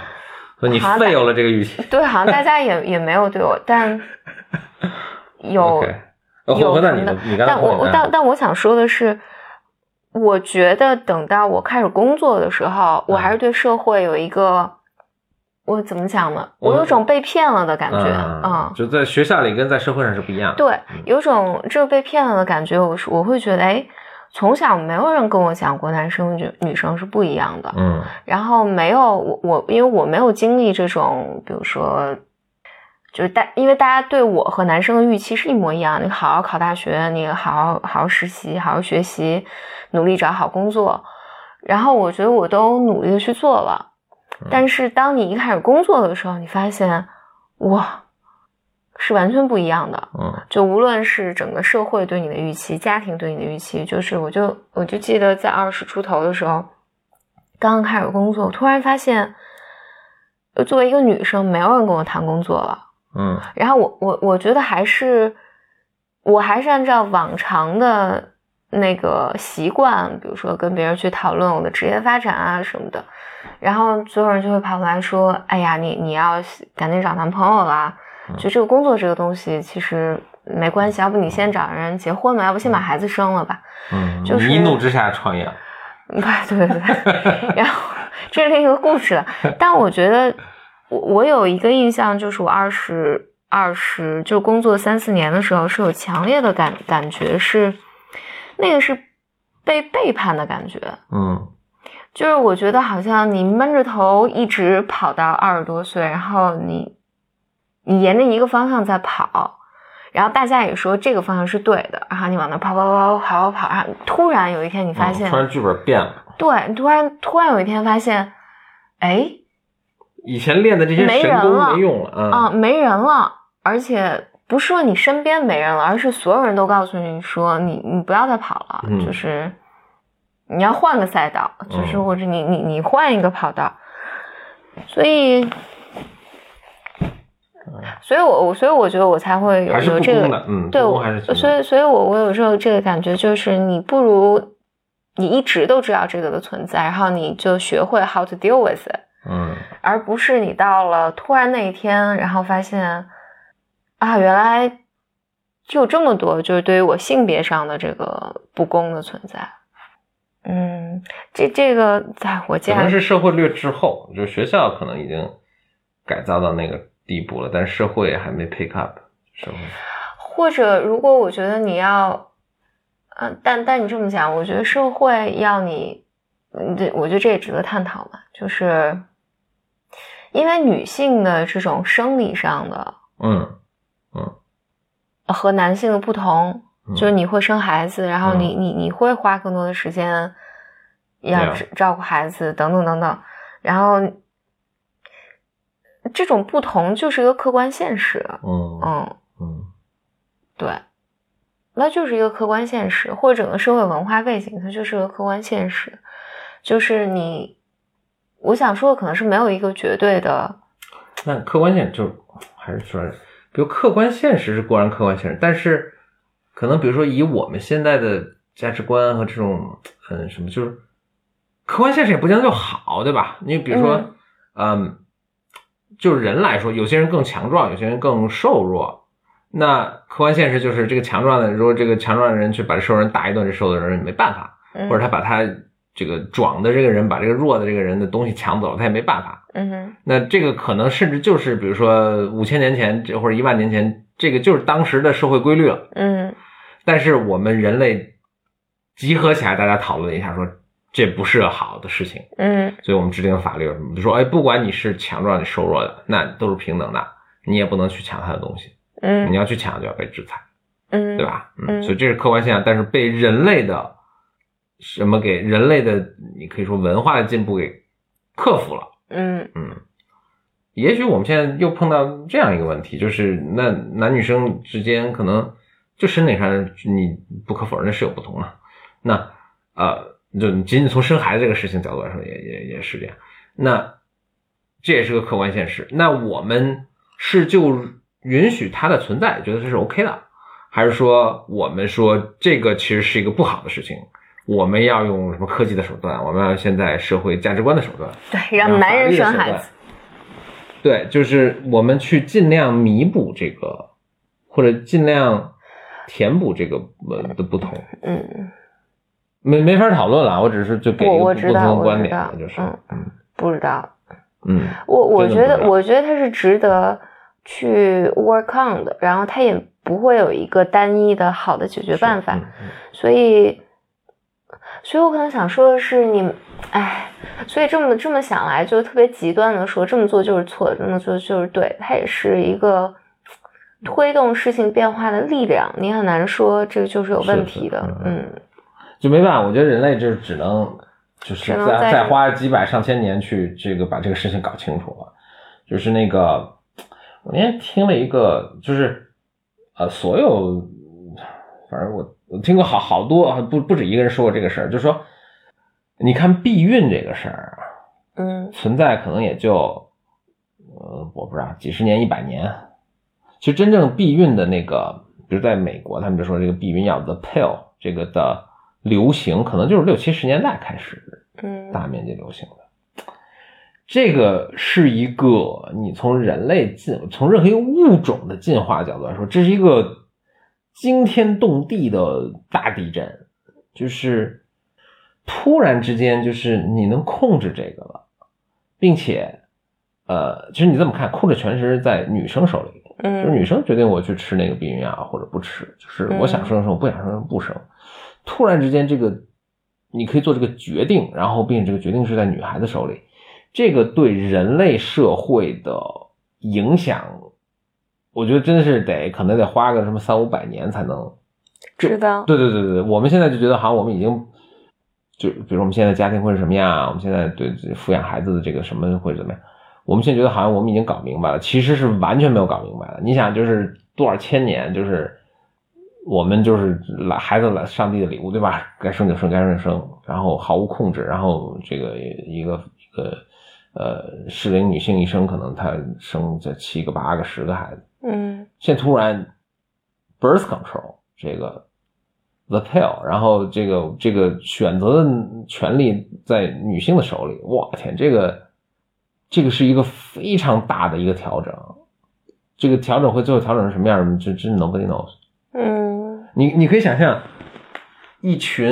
所以你好像大 fail 了这个预期。对，好像大家也 也没有对我，但 有有什么的，但我我但但我想说的是，我觉得等到我开始工作的时候，我还是对社会有一个，我怎么讲呢？我我有种被骗了的感觉，嗯嗯，就在学校里跟在社会上是不一样的。对，有种这个被骗了的感觉，我是我会觉得，哎，从小没有人跟我讲过男生女女生是不一样的，嗯。然后没有我我因为我没有经历这种，比如说，就是大因为大家对我和男生的预期是一模一样，你好好考大学，你好好好好实习，好好学习，努力找好工作，然后我觉得我都努力的去做了，但是当你一开始工作的时候，你发现哇，是完全不一样的。嗯就无论是整个社会对你的预期，家庭对你的预期，就是我就我就记得在二十出头的时候，刚刚开始工作，我突然发现，呃作为一个女生，没有人跟我谈工作了。嗯然后我我我觉得还是，我还是按照往常的那个习惯，比如说跟别人去讨论我的职业发展啊什么的，然后所有人就会跑过来说：“哎呀，你你要赶紧找男朋友啦！”就这个工作这个东西其实没关系，要不你先找人结婚吧，要不先把孩子生了吧。嗯，就是一怒之下创业。对对 对，然后这是另一个故事了。但我觉得我我有一个印象，就是我二十二十就工作三四年的时候，是有强烈的感感觉是，那个是被背叛的感觉。嗯就是我觉得好像你闷着头一直跑到二十多岁，然后你你沿着一个方向在跑，然后大家也说这个方向是对的，然后你往那跑跑跑跑跑跑跑，然后突然有一天你发现，嗯突然剧本变了，对，你突然突然有一天发现，哎以前练的这些没神功人了没用了啊，啊。没人了，而且不是说你身边没人了，而是所有人都告诉你说你你不要再跑了，嗯就是你要换个赛道，就是嗯或者你你你换一个跑道，所以。所以我我所以我觉得我才会有有这个对，我还是所以所以我我有时候这个感觉就是你不如你一直都知道这个的存在，然后你就学会 how to deal with it，嗯而不是你到了突然那一天，然后发现啊，原来就有这么多就是对于我性别上的这个不公的存在。嗯，这这个在我家可家能是社会略滞后，就是学校可能已经改造到那个地步了，但是社会还没 pick up 社会。或者如果我觉得你要，嗯、但但你这么讲，我觉得社会要你，我觉得这也值得探讨嘛，就是因为女性的这种生理上的嗯和男性的不同，嗯就是你会生孩子，然后你嗯你你会花更多的时间要照照顾孩子，等等等等，然后这种不同就是一个客观现实，嗯嗯。嗯对，那就是一个客观现实，或者整个社会文化背景，它就是个客观现实。就是你，我想说的可能是没有一个绝对的，那客观现就还是说，比如客观现实是固然客观现实，但是可能比如说以我们现在的价值观和这种嗯什么，就是客观现实也不见得就好，对吧？你比如说，嗯就是人来说，有些人更强壮，有些人更瘦弱。那客观现实就是这个强壮的，如果这个强壮的人去把这瘦人打一顿，这瘦的人没办法，嗯或者他把他这个壮的这个人把这个弱的这个人的东西抢走了，他也没办法。嗯哼，那这个可能甚至就是，比如说五千年前这或者一万年前，这个就是当时的社会规律了。嗯但是我们人类集合起来，大家讨论一下说。这不是好的事情，嗯所以我们制定法律什么，就说，哎，不管你是强壮的、瘦弱的，那都是平等的，你也不能去抢他的东西，嗯你要去抢就要被制裁，嗯，对？吧？嗯所以这是客观现象，但是被人类的什么给人类的，你可以说文化的进步给克服了。嗯嗯，也许我们现在又碰到这样一个问题，就是那男女生之间可能就身体上你不可否认的是有不同的，那呃，就仅仅从生孩子这个事情角度来说，也也也是这样。那这也是个客观现实。那我们是就允许它的存在，觉得这是 OK 的，还是说我们说这个其实是一个不好的事情？我们要用什么科技的手段？我们要现在社会价值观的手段？对，让男人生孩子，对，就是我们去尽量弥补这个，或者尽量填补这个呃的不同，嗯，没没法讨论了。我只是就给一我个不同我知道，的观点我知道，，就是嗯，嗯不知道，嗯我我觉得，我觉得它是值得去 work on 的，然后它也不会有一个单一的好的解决办法，嗯嗯所以，所以我可能想说的是，你，哎，所以这么这么想来，就特别极端的说，这么做就是错的，这么做就是对的，它也是一个推动事情变化的力量，你很难说这个就是有问题的，嗯就没办法。我觉得人类就是只能就是再再花几百上千年去这个把这个事情搞清楚了。就是那个，我那天听了一个，就是呃，所有反正我我听过好好多不不止一个人说过这个事儿，就是说，你看避孕这个事儿啊，嗯存在可能也就呃我不知道几十年一百年。其实真正避孕的那个，比如在美国，他们就说这个避孕药 the pill 这个的流行，可能就是六七十年代开始嗯大面积流行的。这个是一个你从人类进从任何一个物种的进化角度来说，这是一个惊天动地的大地震，就是突然之间，就是你能控制这个了，并且，呃，其实你这么看，控制权是在女生手里，就是嗯女生决定我去吃那个避孕药或者不吃，就是我想生生，我不想生不生。突然之间，这个你可以做这个决定，然后并且这个决定是在女孩子手里，这个对人类社会的影响，我觉得真的是得可能得花个什么三五百年才能。知道，对对对对对，我们现在就觉得好像我们已经，就比如我们现在家庭会是什么样啊，我们现在对抚养孩子的这个什么会怎么样，我们现在觉得好像我们已经搞明白了，其实是完全没有搞明白的。你想，就是多少千年，就是我们就是来孩子来上帝的礼物，对吧？该生就生，该生就生，然后毫无控制，然后这个一个一个呃适龄女性一生可能她生这七个八个十个孩子，嗯。现在突然 birth control 这个 the pill，然后这个这个选择的权利在女性的手里，我天，这个这个是一个非常大的一个调整，这个调整会最后调整成什么样，这真 nobody knows。嗯你你可以想象一群，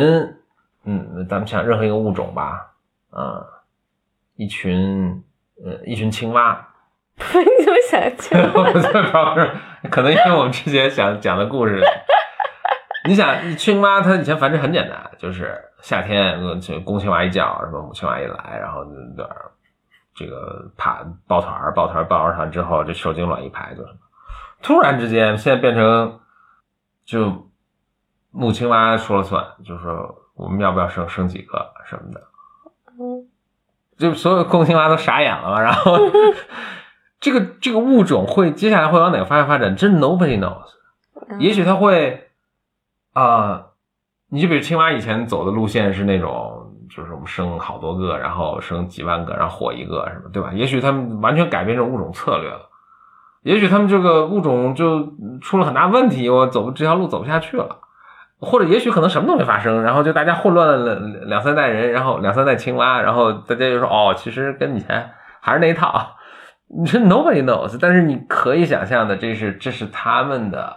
嗯，咱们想任何一个物种吧，啊、一群呃一群青蛙，你怎么想青蛙 我在旁边，可能因为我们之前想讲的故事，你想，青蛙它以前繁殖很简单，就是夏天公青蛙一叫，什么母青蛙一来，然后这这个爬抱团儿，抱团儿抱完团之后，这受精卵一排就是。突然之间，现在变成就母青蛙说了算，就说我们要不要生生几个什么的。嗯就所有公青蛙都傻眼了嘛，然后 这个这个物种会接下来会往哪个方向发展，真 nobody knows。也许它会啊、你就比如青蛙以前走的路线是那种，就是我们生好多个，然后生几万个，然后火一个什么，对吧？也许他们完全改变这种物种策略了，也许他们这个物种就出了很大问题，我走这条路走不下去了。或者也许可能什么都没发生，然后就大家混乱了两两三代人，然后两三代青蛙，然后大家就说哦，其实跟以前还是那一套。你说 nobody knows，但是你可以想象的，这是这是他们的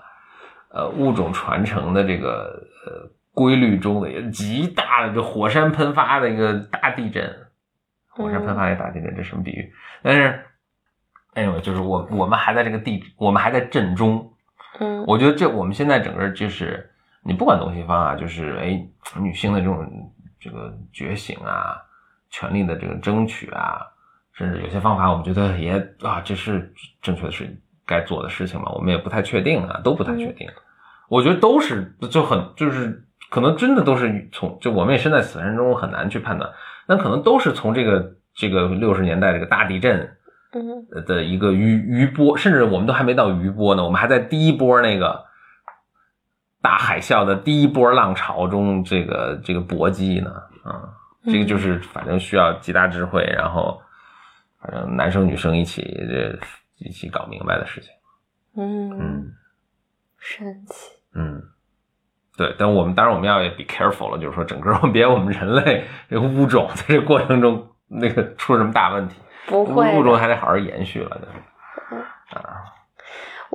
呃物种传承的这个呃规律中的一个极大的，就火山喷发的一个大地震。火山喷发的大地震，这什么比喻？但是，anyway，就是我我们还在这个地，我们还在震中。嗯我觉得这我们现在整个就是你不管东西方啊，就是哎，女性的这种这个觉醒啊，权利的这个争取啊，甚至有些方法，我们觉得也啊，这是正确的事，该做的事情嘛，我们也不太确定啊，都不太确定。我觉得都是就很就是可能真的都是从就我们也身在此山中，很难去判断。那可能都是从这个这个六十年代这个大地震。嗯的一个余余波，甚至我们都还没到余波呢，我们还在第一波那个大海啸的第一波浪潮中，这个这个搏击呢，啊，这个就是反正需要极大智慧，然后反正男生女生一起这一起搞明白的事情，嗯，嗯神奇。嗯，对，但我们当然我们要也 be careful 了，就是说整个 别我们人类这个物种在这过程中那个出了什么大问题。不会，物种还得好好延续了的。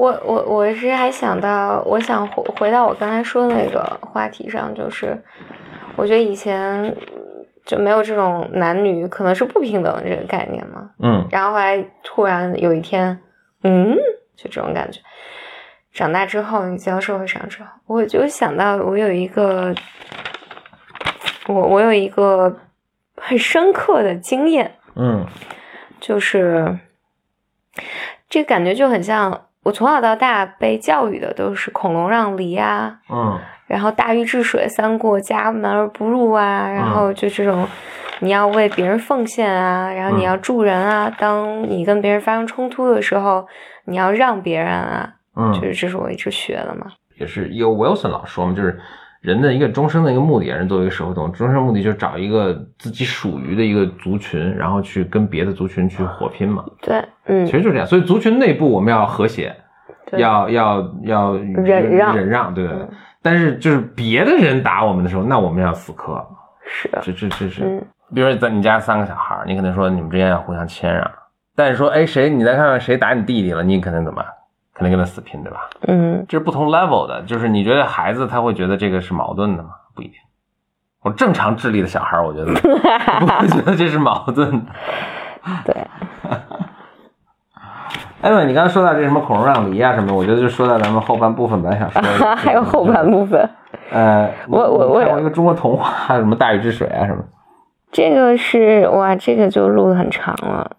我我我是还想到，我想回回到我刚才说的那个话题上，就是我觉得以前就没有这种男女可能是不平等的这个概念嘛，嗯。然后后来突然有一天，嗯，就这种感觉。长大之后，你进到社会上之后，我就想到我有一个，我我有一个很深刻的经验，嗯。就是这个感觉就很像我从小到大被教育的都是孔融让梨啊，嗯然后大禹治水，三过家门而不入啊，然后就这种你要为别人奉献啊，然后你要助人啊，当你跟别人发生冲突的时候，你要让别人啊，嗯，就是这是我一直学的嘛。也是有 Wilson 老师说嘛，就是人的一个终生的一个目的，人作为一个社会动物，终生目的就是找一个自己属于的一个族群，然后去跟别的族群去火拼嘛。对，嗯其，实就这样，所以族群内部我们要和谐，要要要忍让忍让，对对对嗯。但是就是别的人打我们的时候，那我们要死磕，是，这这这是。嗯比如说在你家三个小孩儿，你可能说你们之间要互相谦让，但是说哎谁你再看看谁打你弟弟了，你可能怎么办？肯定跟他死拼，对吧？嗯，这是不同 level 的，就是你觉得孩子他会觉得这个是矛盾的吗？不一定。我正常智力的小孩儿，我觉得 不会觉得这是矛盾的。对，哎，对，你刚才说到这什么孔融让梨啊什么，我觉得就说到咱们后半部分本来想说的，还有后半部分。呃，我我我有一个中国童话，什么大禹治水啊什么，这个是哇，这个就录的很长了。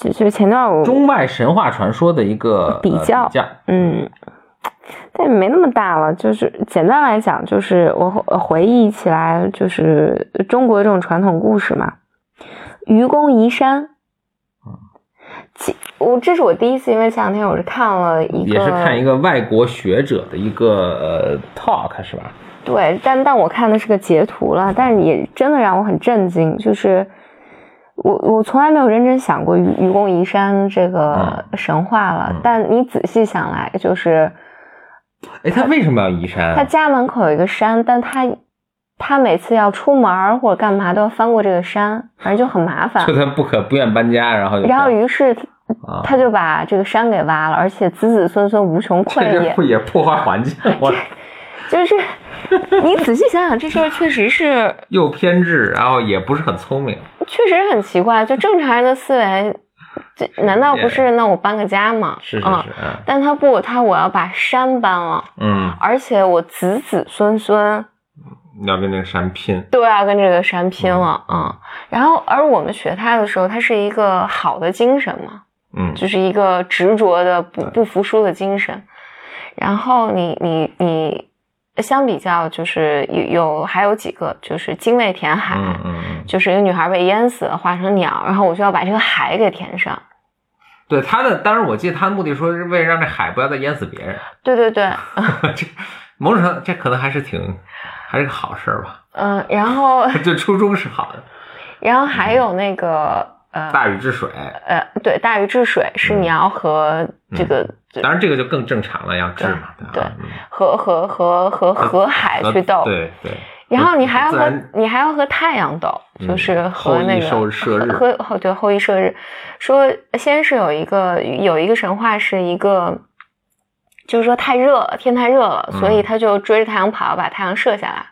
就就前段我中外神话传说的一个比较呃比较，嗯，但也没那么大了。就是简单来讲，就是我回回忆起来，就是中国这种传统故事嘛，愚公移山。其我这是我第一次，因为前两天我是看了一个，也是看一个外国学者的一个呃 talk 是吧？对，但但我看的是个截图了，但是也真的让我很震惊，就是我我从来没有认真想过愚愚公移山这个神话了，嗯但你仔细想来，就是哎，他为什么要移山啊？他家门口有一个山，但他他每次要出门或者干嘛都要翻过这个山，反正就很麻烦 就。他不可不愿搬家，然后然后于是啊他就把这个山给挖了，而且子子孙孙无穷这匮也，也破坏环境，我 就是你仔细想想，这事儿确实是 又偏执，然后也不是很聪明。确实很奇怪，就正常人的思维，这难道不是那我搬个家吗？嗯是是是，嗯但他不，他我要把山搬了，嗯，而且我子子孙孙要跟那个山拼，都要跟这个山拼了嗯。啊、嗯。然后，而我们学他的时候，他是一个好的精神嘛，嗯。就是一个执着的不不服输的精神。然后你你你相比较，就是有有还有几个，就是精卫填海，就是一个女孩被淹死了，化成鸟，然后我就要把这个海给填上。对他的，当然我记得他的目的说是为了让这海不要再淹死别人，对对对，这某种程度这可能还是挺还是个好事儿吧，嗯、然后 这初衷是好的。然后还有那个呃大禹治水，呃，对，大禹治水是你要和这个、当然这个就更正常了，要治嘛，对吧？嗯。和和和和河海去斗，对对。然后你还要和你还要和太阳斗，嗯就是和那个受射日。和和对后羿射日，说先是有一个有一个神话是一个，就是说太热了，天太热了，嗯所以他就追着太阳跑，把太阳射下来，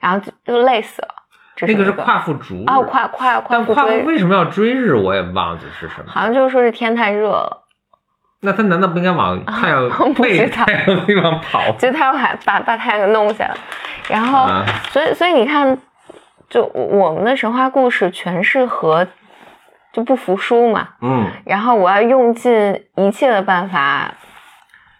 然后就就累死了。这那个是一夸父逐日。哦，夸夸夸但夸父为什么要追日，我也忘记是什么。好像就是说是天太热了，那他难道不应该往太阳不背太阳的地方跑？就他要把把把太阳给弄下。来，然后、啊。所以所以你看，就我们的神话故事全是和就不服输嘛，嗯，然后我要用尽一切的办法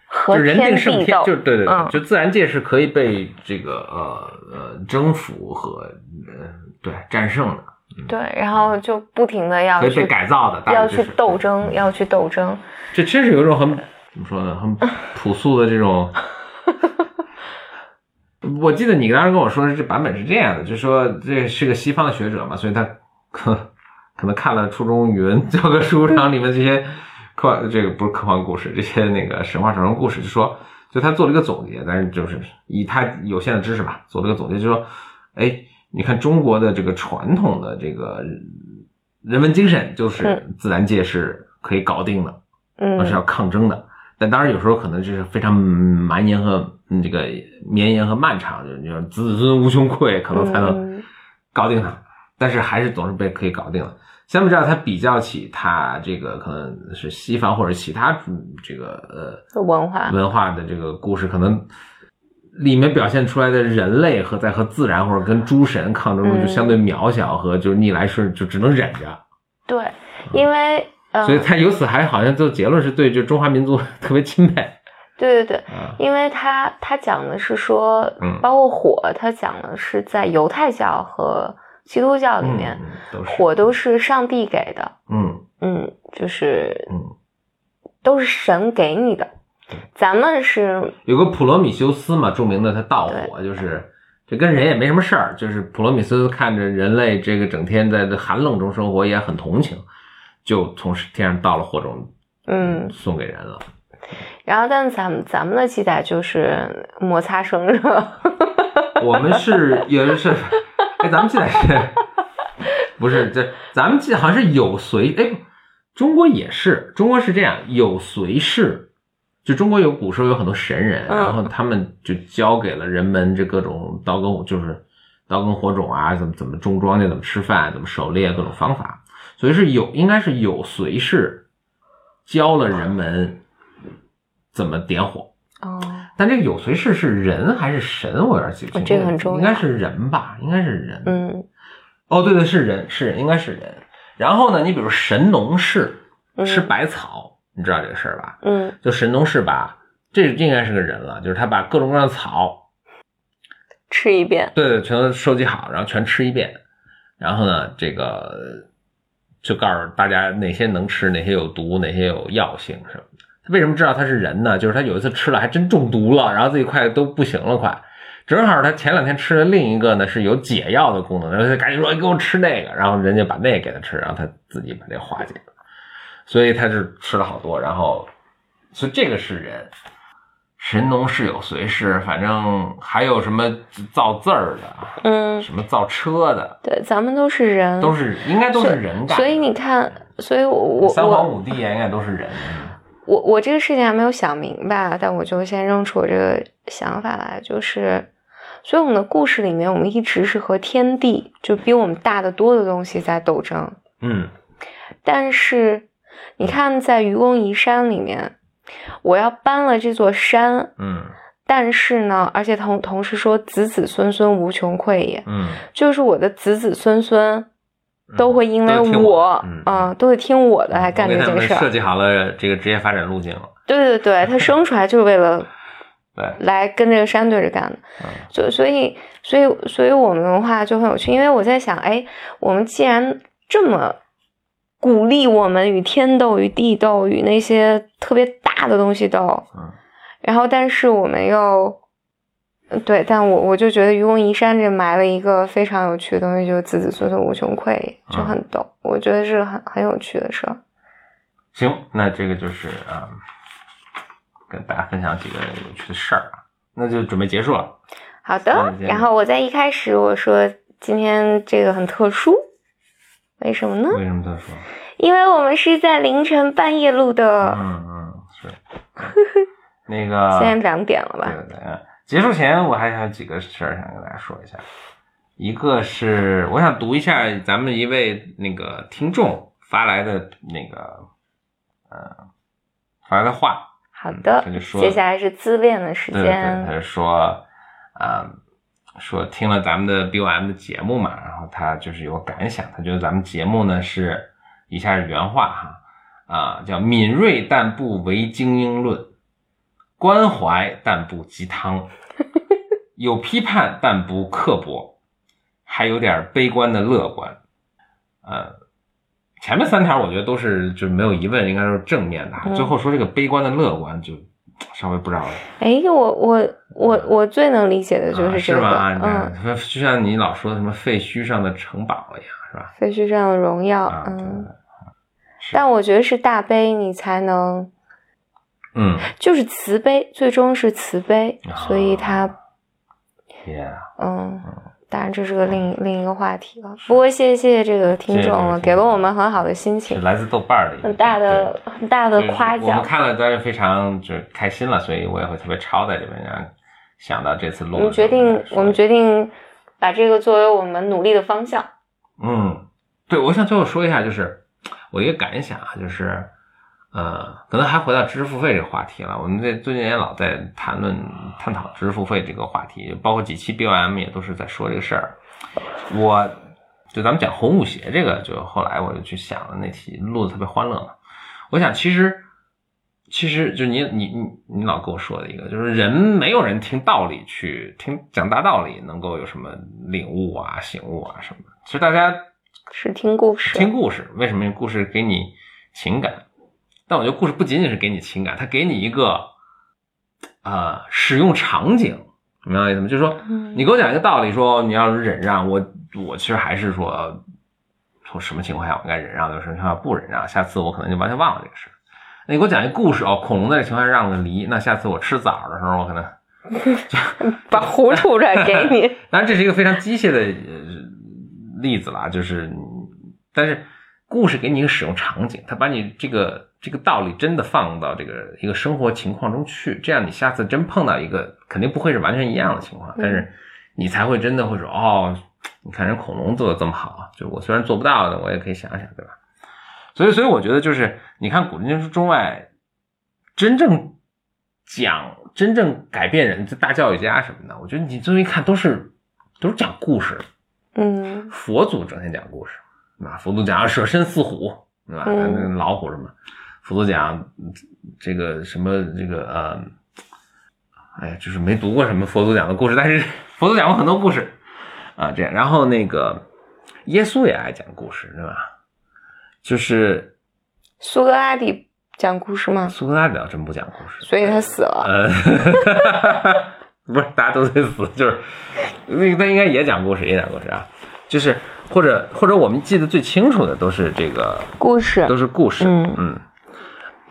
和就人天定胜天，地斗，就对对对，嗯。就自然界是可以被这个呃呃征服和呃对战胜的，对，然后就不停的要去改造的，要去斗争，要去斗争，这真是有一种很怎么说呢，很朴素的这种。我记得你当时跟我说，这版本是这样的，就是说这是个西方的学者嘛，所以他可可能看了初中语文教科书上里面这些科幻，这个不是科幻故事，这些那个神话传说故事，就说就他做了一个总结，但是就是以他有限的知识吧，做了个总结，就说，哎，你看中国的这个传统的这个人文精神，就是自然界是可以搞定的，嗯是要抗争的。但当然有时候可能就是非常蛮延和嗯这个绵延和漫长，就是你说子孙无穷匮，可能才能嗯搞定它。但是还是总是被可以搞定了。相比之下，它比较起它这个可能是西方或者其他嗯这个呃文化，文化的这个故事，可能里面表现出来的人类和在和自然或者跟诸神抗争中嗯。就相对渺小和就是逆来顺就只能忍着。对，因为呃，所以他由此还好像就结论是对就中华民族特别钦佩。对对对，啊。因为他他讲的是说，嗯。包括火，他讲的是在犹太教和基督教里面，嗯火都是上帝给的，嗯。嗯，就是嗯，都是神给你的。咱们是有个普罗米修斯嘛，著名的他盗火，就是这跟人也没什么事儿，就是普罗米修斯看着人类这个整天在这寒冷中生活，也很同情，就从天上盗了火种，嗯，送给人了。然后但是咱们咱们的记载就是摩擦生热，我们是也是，哎，咱们记载是，不是这咱们记得好像是有随，哎，中国也是，中国是这样，有随氏，就中国有古时候有很多神人，嗯然后他们就教给了人们这各种刀耕，就是刀耕火种啊，怎么怎么种庄稼，怎么吃饭，怎么狩猎，各种方法，所以是有应该是有随氏教了人们怎么点火。哦，但这个有随氏是人还是神？我有点记不清。哦这个很重要应该是人吧？应该是人。嗯哦，对对，是人，是人，应该是人。然后呢，你比如神农氏嗯吃百草，你知道这个事儿吧？嗯就神农氏把这应该是个人了，就是他把各种各样的草，吃一遍，对对，全都收集好，然后全吃一遍。然后呢，这个就告诉大家哪些能吃，哪些有毒，哪些有药性什么的。他为什么知道他是人呢？就是他有一次吃了还真中毒了，然后自己快都不行了，快。正好他前两天吃的另一个呢是有解药的功能，然后他赶紧说：“你给我吃那个。”然后人家把那个给他吃，然后他自己把这化解了。所以他就吃了好多，然后所以这个是人。神农氏有随氏，反正还有什么造字儿的，嗯，什么造车的，对，咱们都是人，都是应该都是人干的。所以你看，所以我我三皇五帝啊，应该都是人。我我这个事情还没有想明白，但我就先扔出我这个想法来，就是，所以我们的故事里面，我们一直是和天地就比我们大得多的东西在斗争。嗯但是你看，在愚公移山里面，我要搬了这座山，嗯但是呢，而且同同时说子子孙孙无穷匮也，嗯，就是我的子子孙孙都会因为我，嗯嗯，都会听我的来干这件事儿。设计好了这个职业发展路径了。对对对，他生出来就是为了 对，来跟这个山对着干的，嗯所所以所以所以我们的话就很有趣，因为我在想，哎，我们既然这么鼓励我们与天斗、与地斗、与那些特别大的东西斗，嗯然后但是我们又。对，但我我就觉得愚公移山这埋了一个非常有趣的东西，就是子子孙孙无穷匮，就很逗。我觉得是很很有趣的事儿。行，那这个就是啊、跟大家分享几个有趣的事儿啊，那就准备结束了。好的然后我在一开始我说今天这个很特殊，为什么呢？为什么特殊？因为我们是在凌晨半夜录的，嗯嗯，是。那个现在两点了吧？对对对，嗯结束前我还有几个事儿想跟大家说一下。一个是我想读一下咱们一位那个听众发来的那个呃发来的话，好的他就，说接下来是自恋的时间对对，他间。就说啊、说听了咱们的 BOM 的节目嘛，然后他就是有感想，他觉得咱们节目呢是以下是原话哈啊、叫敏锐但不唯精英论，关怀但不鸡汤，有批判但不刻薄，还有点悲观的乐观，呃。前面三条我觉得都是就是没有疑问，应该都是正面的最后说这个悲观的乐观就稍微不知道了。哎，我我我我最能理解的就啊是这个，吧？你嗯，就像你老说的什么废墟上的城堡一样，是吧？废墟上的荣耀，啊，嗯，但我觉得是大悲，你才能嗯。就是慈悲，最终是慈悲，啊所以他，yeah，嗯，当然这是个另另一个话题了。不过谢谢这个听众了，给了我们很好的心情，是来自豆瓣儿的一个很大的很大的对夸就是我们奖。看了当然非常就是开心了，所以我也会特别抄在这边，然后想到这次录。我们决定，我们决定把这个作为我们努力的方向。嗯，对，我想最后说一下，就是我一个感想啊，就是呃，可能还回到知识付费这个话题了。我们这最近也老在谈论探讨知识付费这个话题，包括几期 BOM 也都是在说这个事儿。我就咱们讲红舞鞋这个，就后来我就去想了那期录的特别欢乐嘛。我想其实其实就你你你你老跟我说的一个，就是人没有人听道理去听讲大道理，能够有什么领悟啊、醒悟啊什么。其实大家是听故事，听故事，为什么故事给你情感？但我觉得故事不仅仅是给你情感，它给你一个呃使用场景，明白我意思吗？就是说，嗯你给我讲一个道理，说你要是忍让，我我其实还是说，从什么情况下我应该忍让，有什么情况下不忍让，下次我可能就完全忘了这个事。那你给我讲一个故事哦，恐龙在这情况下让个梨，那下次我吃枣的时候，我可能 把糊吐出来给你。当然，这是一个非常机械的呃例子啦，就是，但是故事给你一个使用场景，它把你这个这个道理真的放到这个一个生活情况中去，这样你下次真碰到一个肯定不会是完全一样的情况，但是你才会真的会说，哦，你看人恐龙做的这么好，就我虽然做不到的，我也可以想想，对吧？所以，所以我觉得就是，你看古今中外，真正讲、真正改变人，的大教育家什么的，我觉得你最后一看都是都是讲故事。嗯佛祖整天讲故事，对吧？佛祖讲舍身饲虎，对吧？老虎什么，佛祖讲嗯这个什么这个呃，哎呀，就是没读过什么佛祖讲的故事，但是佛祖讲过很多故事啊，这样。然后那个耶稣也爱讲故事，对吧？就是苏格拉底讲故事吗？苏格拉底倒真不讲故事，所以他死了。呃，不是，大家都得死，就是那个他应该也讲故事，也讲故事啊，就是或者或者我们记得最清楚的都是这个故事都是故事，嗯嗯。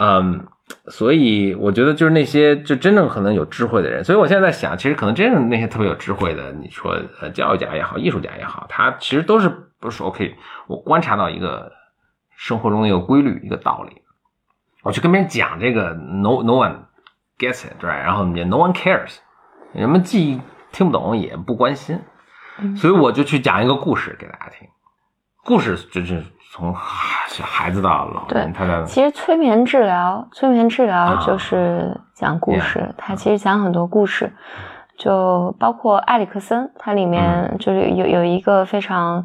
嗯，所以我觉得就是那些就真正可能有智慧的人，所以我现在在想，其实可能真正那些特别有智慧的，你说呃教育家也好，艺术家也好，他其实都是不是说 OK，我观察到一个生活中的一个规律，一个道理，我去跟别人讲这个，no no one gets it，对，然后也 no one cares，人们既听不懂也不关心，嗯所以我就去讲一个故事给大家听。故事就是从小孩子到老人，对他的其实催眠治疗，催眠治疗啊就是讲故事，它其实讲很多故事，就包括埃里克森，它里面就是有有一个非常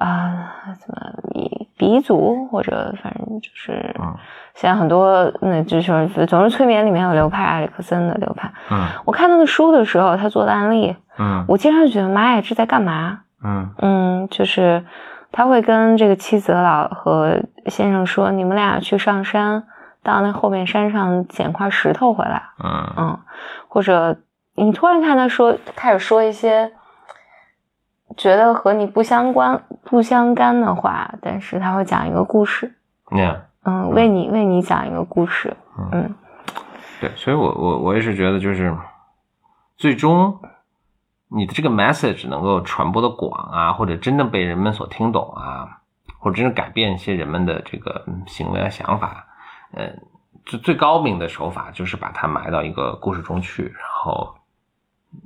啊、怎么鼻鼻祖或者反正就是嗯现在很多那就是总是催眠里面有流派，埃里克森的流派。嗯我看他的书的时候，他做的案例，嗯我经常觉得妈呀，这在干嘛？嗯嗯，就是他会跟这个妻子老和先生说，你们俩去上山，到那后面山上捡块石头回来，嗯嗯，或者你突然看他说开始说一些觉得和你不相关、不相干的话，但是他会讲一个故事，，yeah，嗯，为你为你讲一个故事，嗯。对，所以我我我也是觉得，就是最终你的这个 message 能够传播的广啊，或者真正被人们所听懂啊，或者真正改变一些人们的这个嗯行为啊想法，嗯，最最高明的手法就是把它埋到一个故事中去，然后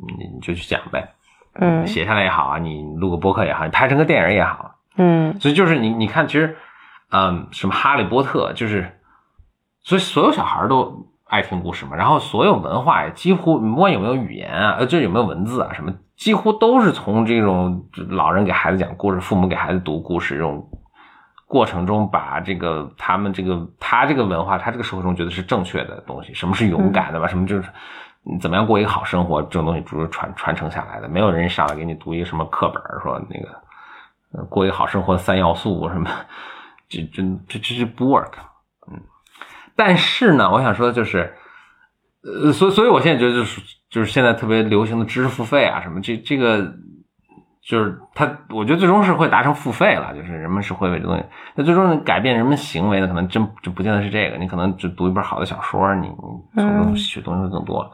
你你就去讲呗，嗯写下来也好啊，你录个播客也好，你拍成个电影也好，嗯所以就是你你看，其实，嗯，什么哈利波特，就是所以所有小孩都爱听故事嘛。然后所有文化也几乎，不管有没有语言啊，呃，就是有没有文字啊，什么，几乎都是从这种老人给孩子讲故事，父母给孩子读故事这种过程中，把这个他们这个他这个文化，他这个社会中觉得是正确的东西，什么是勇敢的吧，什么就是你怎么样过一个好生活，这种东西主要传传承下来的。没有人上来给你读一个什么课本说那个。过一个好生活三要素什么，这这这这这不 work，嗯，但是呢，我想说的就是，呃，所以所以我现在觉得就是就是现在特别流行的知识付费啊什么，这这个就是它，我觉得最终是会达成付费了，就是人们是会为这东西，那最终能改变人们行为的，可能真就不见得是这个，你可能只读一本好的小说，你你从中学东西会更多。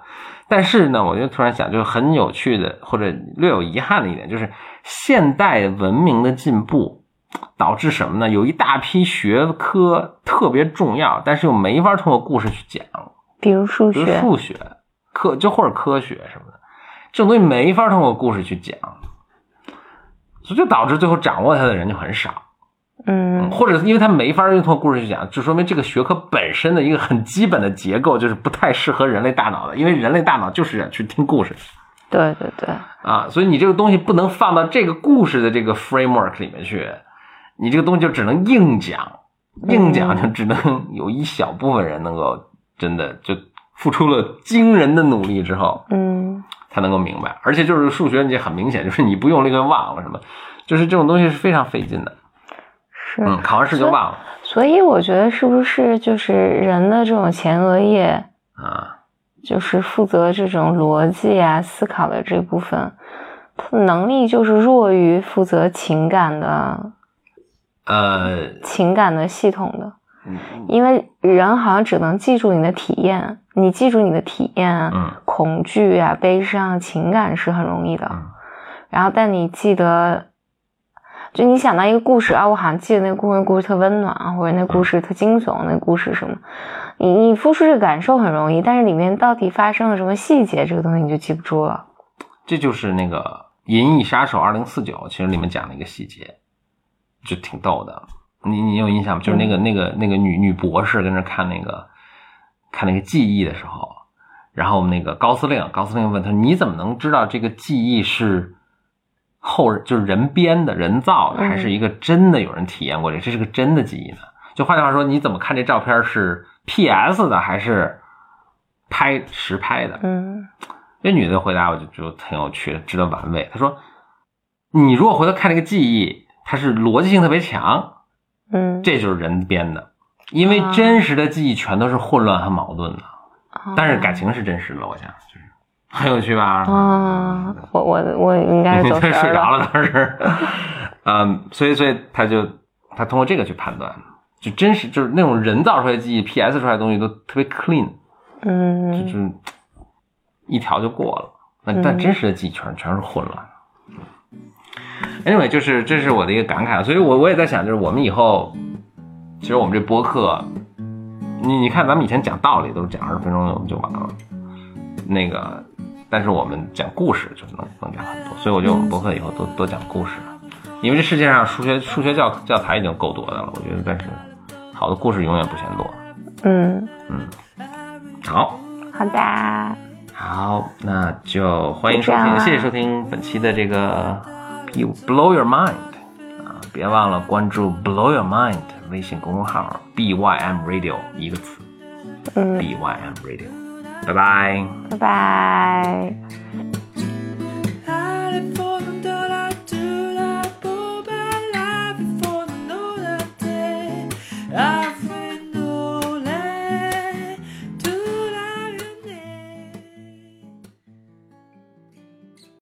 但是呢，我就突然想，就是很有趣的或者略有遗憾的一点，就是现代文明的进步导致什么呢？有一大批学科特别重要，但是又没法通过故事去讲，比如数学，数学、科就或者科学什么的，这种东西没法通过故事去讲，所以就导致最后掌握它的人就很少。嗯。或者是因为它没法用通过故事去讲，就说明这个学科本身的一个很基本的结构就是不太适合人类大脑的，因为人类大脑就是去听故事对对对，啊，所以你这个东西不能放到这个故事的这个 framework 里面去，你这个东西就只能硬讲，硬讲就只能有一小部分人能够真的就付出了惊人的努力之后，嗯才能够明白，而且就是数学，你很明显 就是你不用那个忘了什么，就是这种东西是非常费劲的，是，嗯，考完试就忘了所以我觉得是不是就是人的这种前额叶，啊。就是负责这种逻辑啊思考的这部分，他的能力就是弱于负责情感的呃，情感的系统的。嗯因为人好像只能记住你的体验，你记住你的体验恐惧啊、悲伤、情感是很容易的。嗯然后，但你记得，就你想到一个故事啊，我好像记得那个故事，故事特温暖啊，或者那故事特惊悚，那个故事什么，你你付出这个感受很容易，但是里面到底发生了什么细节，这个东西你就记不住了。这就是那个《银翼杀手二零四九》，其实里面讲了一个细节，就挺逗的。你你有印象吗？就是那个那个那个女女博士跟着看那个看那个记忆的时候，然后我们那个高司令高司令问他：“你怎么能知道这个记忆是后人就是人编的、人造的，嗯还是一个真的有人体验过这？这是个真的记忆呢？”就换句话说，你怎么看这照片是 PS 的还是拍实拍的？嗯这女的回答我就觉得挺有趣的，值得玩味。她说：“你如果回头看这个记忆，它是逻辑性特别强，嗯，这就是人编的，因为啊真实的记忆全都是混乱和矛盾的，哦但是感情是真实的，我想就是很有趣吧？啊，我我我应该是你走神睡着了 当时，嗯，所以所以他就他通过这个去判断，就真实就是那种人造出来的记忆，PS 出来的东西都特别 clean，嗯就嗯是一条就过了。但真实的记忆全全是混乱。Anyway，就是这是我的一个感慨，所以我我也在想，就是我们以后，其实我们这播客，你你看咱们以前讲道理都是讲二十分钟我们就完了，那个，但是我们讲故事就能能讲很多，所以我觉得我们播客以后多多讲故事，因为这世界上数学数学教教材已经够多的了，我觉得但是好的故事永远不嫌多。嗯嗯，好。好的，好，那就欢迎收听，谢谢收听本期的这个 You Blow Your Mind 啊，别忘了关注 Blow Your Mind 微信公众号 B Y M Radio 一个词嗯， B Y M Radio，拜拜。拜拜。